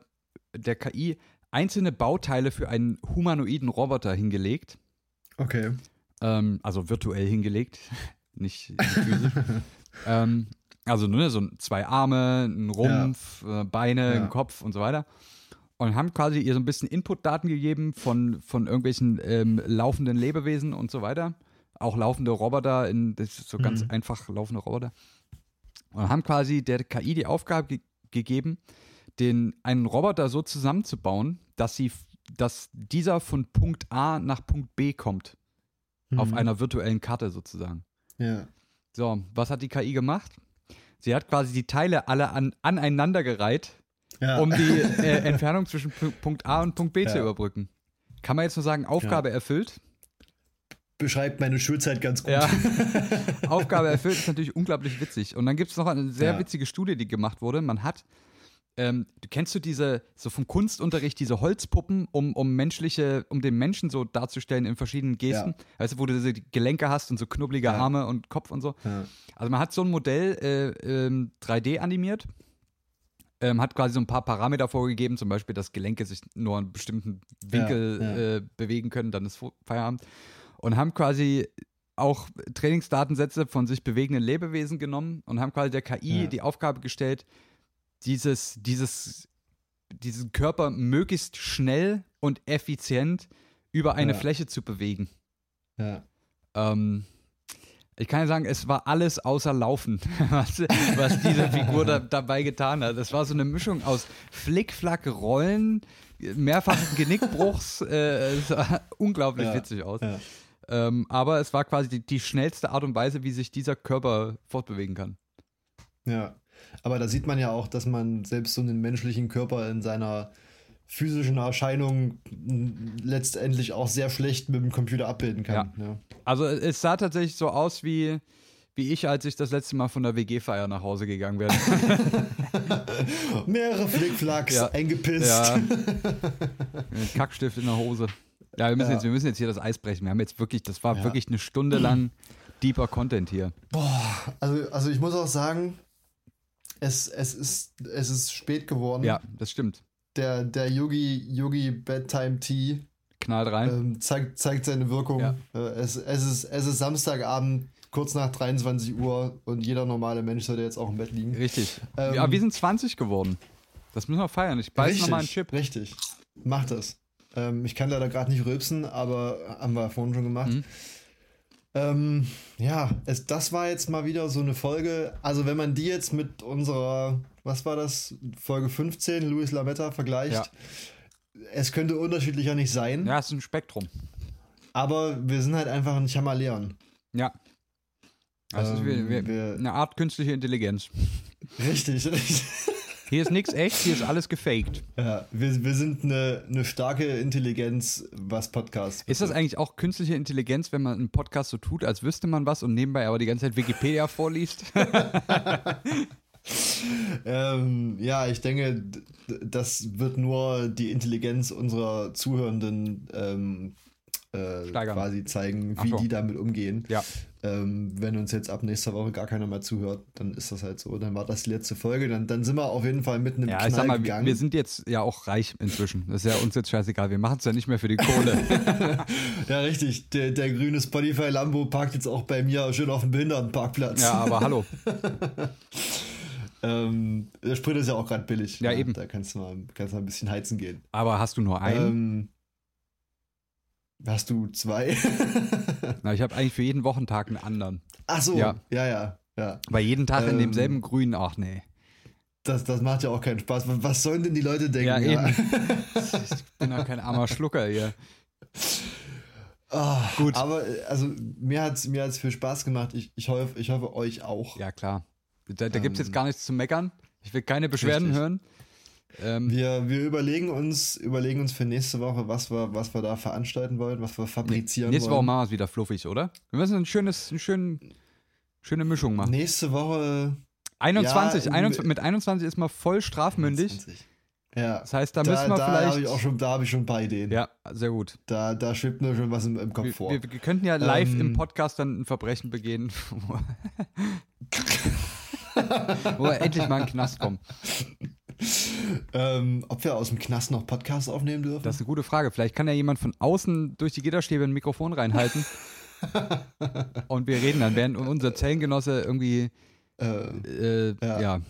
der KI einzelne Bauteile für einen humanoiden Roboter hingelegt Okay. ähm, also virtuell hingelegt, nicht physisch. ähm, also nur so zwei Arme, ein Rumpf, äh, Beine, Ja. ein Kopf und so weiter. Und haben quasi ihr so ein bisschen Inputdaten gegeben von, von irgendwelchen ähm, laufenden Lebewesen und so weiter. Auch laufende Roboter, in, das ist so ganz Mhm. einfach laufende Roboter. Und haben quasi der KI die Aufgabe ge gegeben, den, einen Roboter so zusammenzubauen, dass sie, dass dieser von Punkt A nach Punkt B kommt auf Mhm. einer virtuellen Karte sozusagen. Ja. So, was hat die KI gemacht? Sie hat quasi die Teile alle an, aneinandergereiht, Ja. um die äh, Entfernung zwischen Pu- Punkt A und Punkt B zu Ja. überbrücken. Kann man jetzt nur sagen, Aufgabe erfüllt? Beschreibt meine Schulzeit ganz gut. Ja. Aufgabe erfüllt ist natürlich unglaublich witzig. Und dann gibt es noch eine sehr Ja. witzige Studie, die gemacht wurde. Man hat, ähm, du kennst du diese, so vom Kunstunterricht, diese Holzpuppen, um, um menschliche, um den Menschen so darzustellen in verschiedenen Gesten. Weißt du, wo du diese Gelenke hast und so knubbelige Ja. Arme und Kopf und so. Ja. Also man hat so ein Modell äh, ähm, 3D animiert, ähm, hat quasi so ein paar Parameter vorgegeben, zum Beispiel, dass Gelenke sich nur einen bestimmten Winkel Ja, ja. Äh, bewegen können, dann ist Feierabend. Und haben quasi auch Trainingsdatensätze von sich bewegenden Lebewesen genommen und haben quasi der KI Ja. die Aufgabe gestellt, dieses, dieses, diesen Körper möglichst schnell und effizient über eine Ja. Fläche zu bewegen. Ja. Ähm, ich kann ja sagen, es war alles außer Laufen, was, was diese Figur da, dabei getan hat. Es war so eine Mischung aus Flickflack, Rollen, mehrfachen Genickbruchs. Äh, es sah unglaublich Ja. witzig aus. Ja. Ähm, aber es war quasi die, die schnellste Art und Weise, wie sich dieser Körper fortbewegen kann. Ja, aber da sieht man ja auch, dass man selbst so einen menschlichen Körper in seiner physischen Erscheinung letztendlich auch sehr schlecht mit dem Computer abbilden kann. Ja. Also es sah tatsächlich so aus wie, wie ich, als ich das letzte Mal von der WG-Feier nach Hause gegangen bin. Mehrere Flickflacks, Ja. eingepisst. Ja. Kackstift in der Hose. Ja, wir müssen, Ja. Jetzt, wir müssen jetzt hier das Eis brechen. Wir haben jetzt wirklich, das war Ja. wirklich eine Stunde lang deeper Content hier. Also, also ich muss auch sagen, es, es, ist, es ist spät geworden. Ja, das stimmt. Der, der Yogi, Yogi Bedtime Tea Knallt rein. ähm, zeigt, zeigt seine Wirkung. Ja. Äh, es, es, ist, es ist Samstagabend, kurz nach 23 Uhr und jeder normale Mensch sollte jetzt auch im Bett liegen. Richtig. ähm, Aber wir sind 20 geworden. Das müssen wir feiern. Ich beiß nochmal einen Chip. Richtig. Mach das. Ähm, ich kann leider gerade nicht rülpsen, aber haben wir vorhin schon gemacht. Mhm. Ähm, ja, es, das war jetzt mal wieder so eine Folge. Also, wenn man die jetzt mit unserer, was war das, Folge 15, Luis Lametta vergleicht, es könnte unterschiedlicher nicht sein, Ja, es ist ein Spektrum. aber wir sind halt einfach ein Chamaleon. Ja. Also Ähm, wir, wir, wir- eine Art künstliche Intelligenz. Richtig, richtig. Hier ist nichts echt, hier ist alles gefaked. Ja, wir, wir sind eine, eine starke Intelligenz, was Podcasts Ist das eigentlich auch künstliche Intelligenz, wenn man einen Podcast so tut, als wüsste man was und nebenbei aber die ganze Zeit Wikipedia vorliest? Ähm, ja, ich denke, das wird nur die Intelligenz unserer Zuhörenden ähm, äh, quasi zeigen, wie so. die damit umgehen. Ja. Ähm, wenn uns jetzt ab nächster Woche gar keiner mehr zuhört, dann ist das halt so. Dann war das die letzte Folge. Dann, dann sind wir auf jeden Fall mit einem Ja, Knall ich sag mal, wir, gegangen. wir sind jetzt ja auch reich inzwischen. Das ist ja uns jetzt scheißegal. Wir machen es ja nicht mehr für die Kohle. ja, richtig. Der, der grüne Spotify Lambo parkt jetzt auch bei mir schön auf dem Behindertenparkplatz. ja, aber hallo. ähm, der Sprit ist ja auch gerade billig. Ja, eben. Da kannst du, mal, kannst du mal ein bisschen heizen gehen. Aber hast du nur einen? Ähm, hast du zwei? Na, ich habe eigentlich für jeden Wochentag einen anderen. Ach so, Ja. ja, ja, ja. Bei jeden Tag in Ähm, demselben Grün, ach nee. Das, das macht ja auch keinen Spaß. Was sollen denn die Leute denken? Ja, eben. Ich bin doch kein armer Schlucker hier. Ah, Gut. Aber also mir hat es mir hat's viel Spaß gemacht. Ich, ich, hoffe, ich hoffe euch auch. Ja, klar. Da, da gibt es Ähm, jetzt gar nichts zu meckern. Ich will keine Beschwerden richtig. hören. Ähm, Wir, wir überlegen uns, überlegen uns für nächste Woche, was wir, was wir da veranstalten wollen, was wir fabrizieren nächste Woche wollen. machen wir es wieder fluffig, oder? Wir müssen ein schönes, eine schön, schöne Mischung machen. Nächste Woche 21, Ja, 21, mit 21 ist man voll strafmündig. 20. Ja. Das heißt, da, Da, müssen wir da habe ich vielleicht. auch schon, da habe ich schon ein paar Ideen. ja, sehr gut. Da, da schwebt mir schon was im, im Kopf Wir, vor. wir, wir könnten ja live Ähm, im Podcast dann ein Verbrechen begehen, wo, wo wir endlich mal in den Knast kommen. Ähm, ob wir aus dem Knast noch Podcasts aufnehmen dürfen? Das ist eine gute Frage. Vielleicht kann ja jemand von außen durch die Gitterstäbe ein Mikrofon reinhalten. und wir reden dann, während unser Zellengenosse irgendwie, äh, äh, ja. Ja.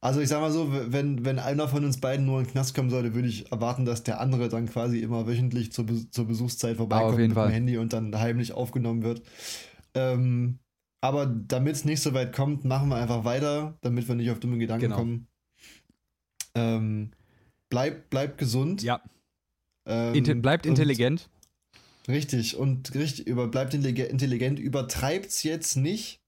also ich sag mal so, wenn, wenn einer von uns beiden nur in den Knast kommen sollte, würde ich erwarten, dass der andere dann quasi immer wöchentlich zur, Be zur Besuchszeit vorbeikommt auf jeden mit Fall. dem Handy und dann heimlich aufgenommen wird. Ähm, aber damit es nicht so weit kommt, machen wir einfach weiter, damit wir nicht auf dumme Gedanken Genau. kommen. Ähm, bleibt bleib gesund. ja. Ähm, Inte bleibt intelligent. Richtig, und richtig, über, bleibt intellige- intelligent, übertreibt's jetzt nicht.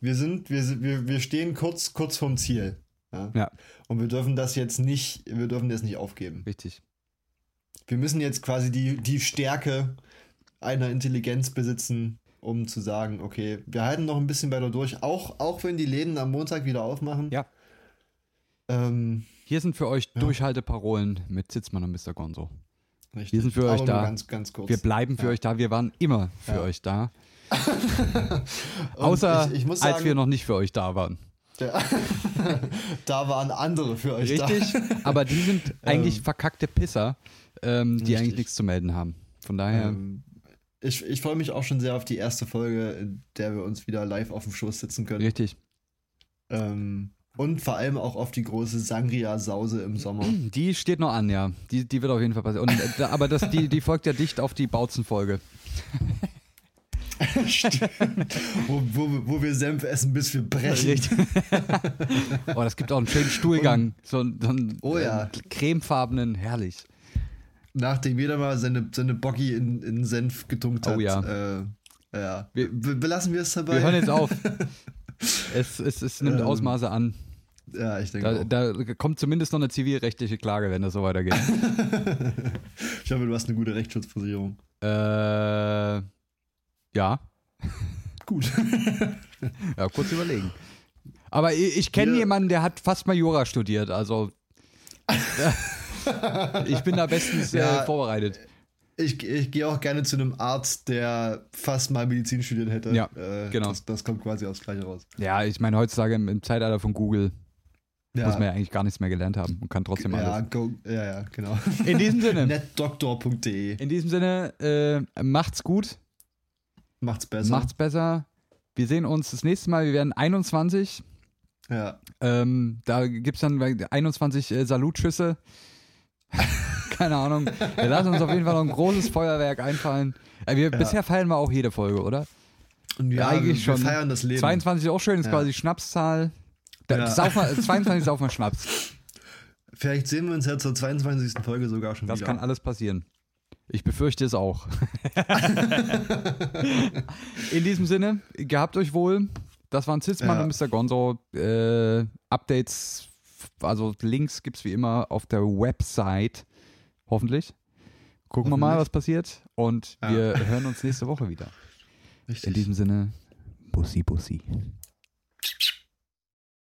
Wir sind, wir, wir, wir stehen kurz, kurz vorm Ziel. Ja? Ja. Und wir dürfen das jetzt nicht, wir dürfen das nicht aufgeben. Richtig. Wir müssen jetzt quasi die, die Stärke einer Intelligenz besitzen, um zu sagen, okay, wir halten noch ein bisschen weiter durch, auch, auch wenn die Läden am Montag wieder aufmachen. Ja. Ähm, Hier sind für euch Ja. Durchhalteparolen mit Zitzmann und Mr. Gonzo. richtig. Wir sind für euch da. Ganz, ganz. Wir bleiben für Ja. euch da. Wir waren immer für Ja. euch da. Außer ich, ich muss als sagen, wir noch nicht für euch da waren. Ja. da waren andere für euch Richtig. Aber die sind eigentlich Ähm, verkackte Pisser, ähm, die richtig. eigentlich nichts zu melden haben. Von da. daher, Ähm, ich ich freue mich auch schon sehr auf die erste Folge, in der wir uns wieder live auf dem Schoß sitzen können. richtig. Ähm, und vor allem auch auf die große Sangria-Sause im Sommer. Die steht noch an, ja. Die, die wird auf jeden Fall passieren. Und, äh, aber das, die, die folgt ja dicht auf die Bautzen-Folge. Stimmt. wo, wo, wo wir Senf essen, bis wir brechen. Oh, das gibt auch einen schönen Stuhlgang. So, einen- so einen Oh ja. ähm, cremefarbenen, herrlich. Nachdem jeder mal seine, seine Bocki in, in Senf getunkt hat. Oh ja. Äh, ja. Wir- Be belassen wir es dabei? Wir hören jetzt auf. Es, es, es nimmt Ähm, Ausmaße an. Ja, ich denke Da, auch. da kommt zumindest noch eine zivilrechtliche Klage, wenn das so weitergeht. Ich hoffe, du hast eine gute Rechtsschutzversicherung. äh, ja. Gut. Ja, kurz überlegen. Aber ich, ich kenne jemanden, der hat fast mal Jura studiert, also ich bin da bestens Ja. äh, vorbereitet. Ich, ich gehe auch gerne zu einem Arzt, der fast mal Medizin studiert hätte. Ja, äh, genau. Das, das kommt quasi aufs Gleiche raus. Ja, ich meine, heutzutage im, im Zeitalter von Google Ja, muss man ja eigentlich gar nichts mehr gelernt haben und kann trotzdem ja, alles. go, ja, ja, genau. In diesem Sinne, Netdoktor.de in diesem Sinne, äh, macht's gut, macht's besser. macht's besser. Wir sehen uns das nächste Mal. Wir werden 21. Ja. Ähm, da gibt's dann 21 äh, Salutschüsse. Keine Ahnung. Wir lassen uns auf jeden Fall noch ein großes Feuerwerk einfallen. Äh, wir, Bisher feiern wir auch jede Folge, oder? Und ja, eigentlich wir schon. feiern das Leben. 22 ist auch schön, ist Ja. quasi Schnapszahl. Da, Ja. sauf mal, 22 saufen wir Schnaps. Vielleicht sehen wir uns ja zur 22. Folge sogar schon Das wieder. kann alles passieren. Ich befürchte es auch. In diesem Sinne, gehabt euch wohl. Das waren Zitzmann Ja. und Mr. Gonzo. Äh, Updates, also Links gibt es wie immer auf der Website. Hoffentlich. Gucken wir mal, Hoffentlich. was passiert. Und Ja. wir hören uns nächste Woche wieder. Richtig. In diesem Sinne, Bussi, Bussi.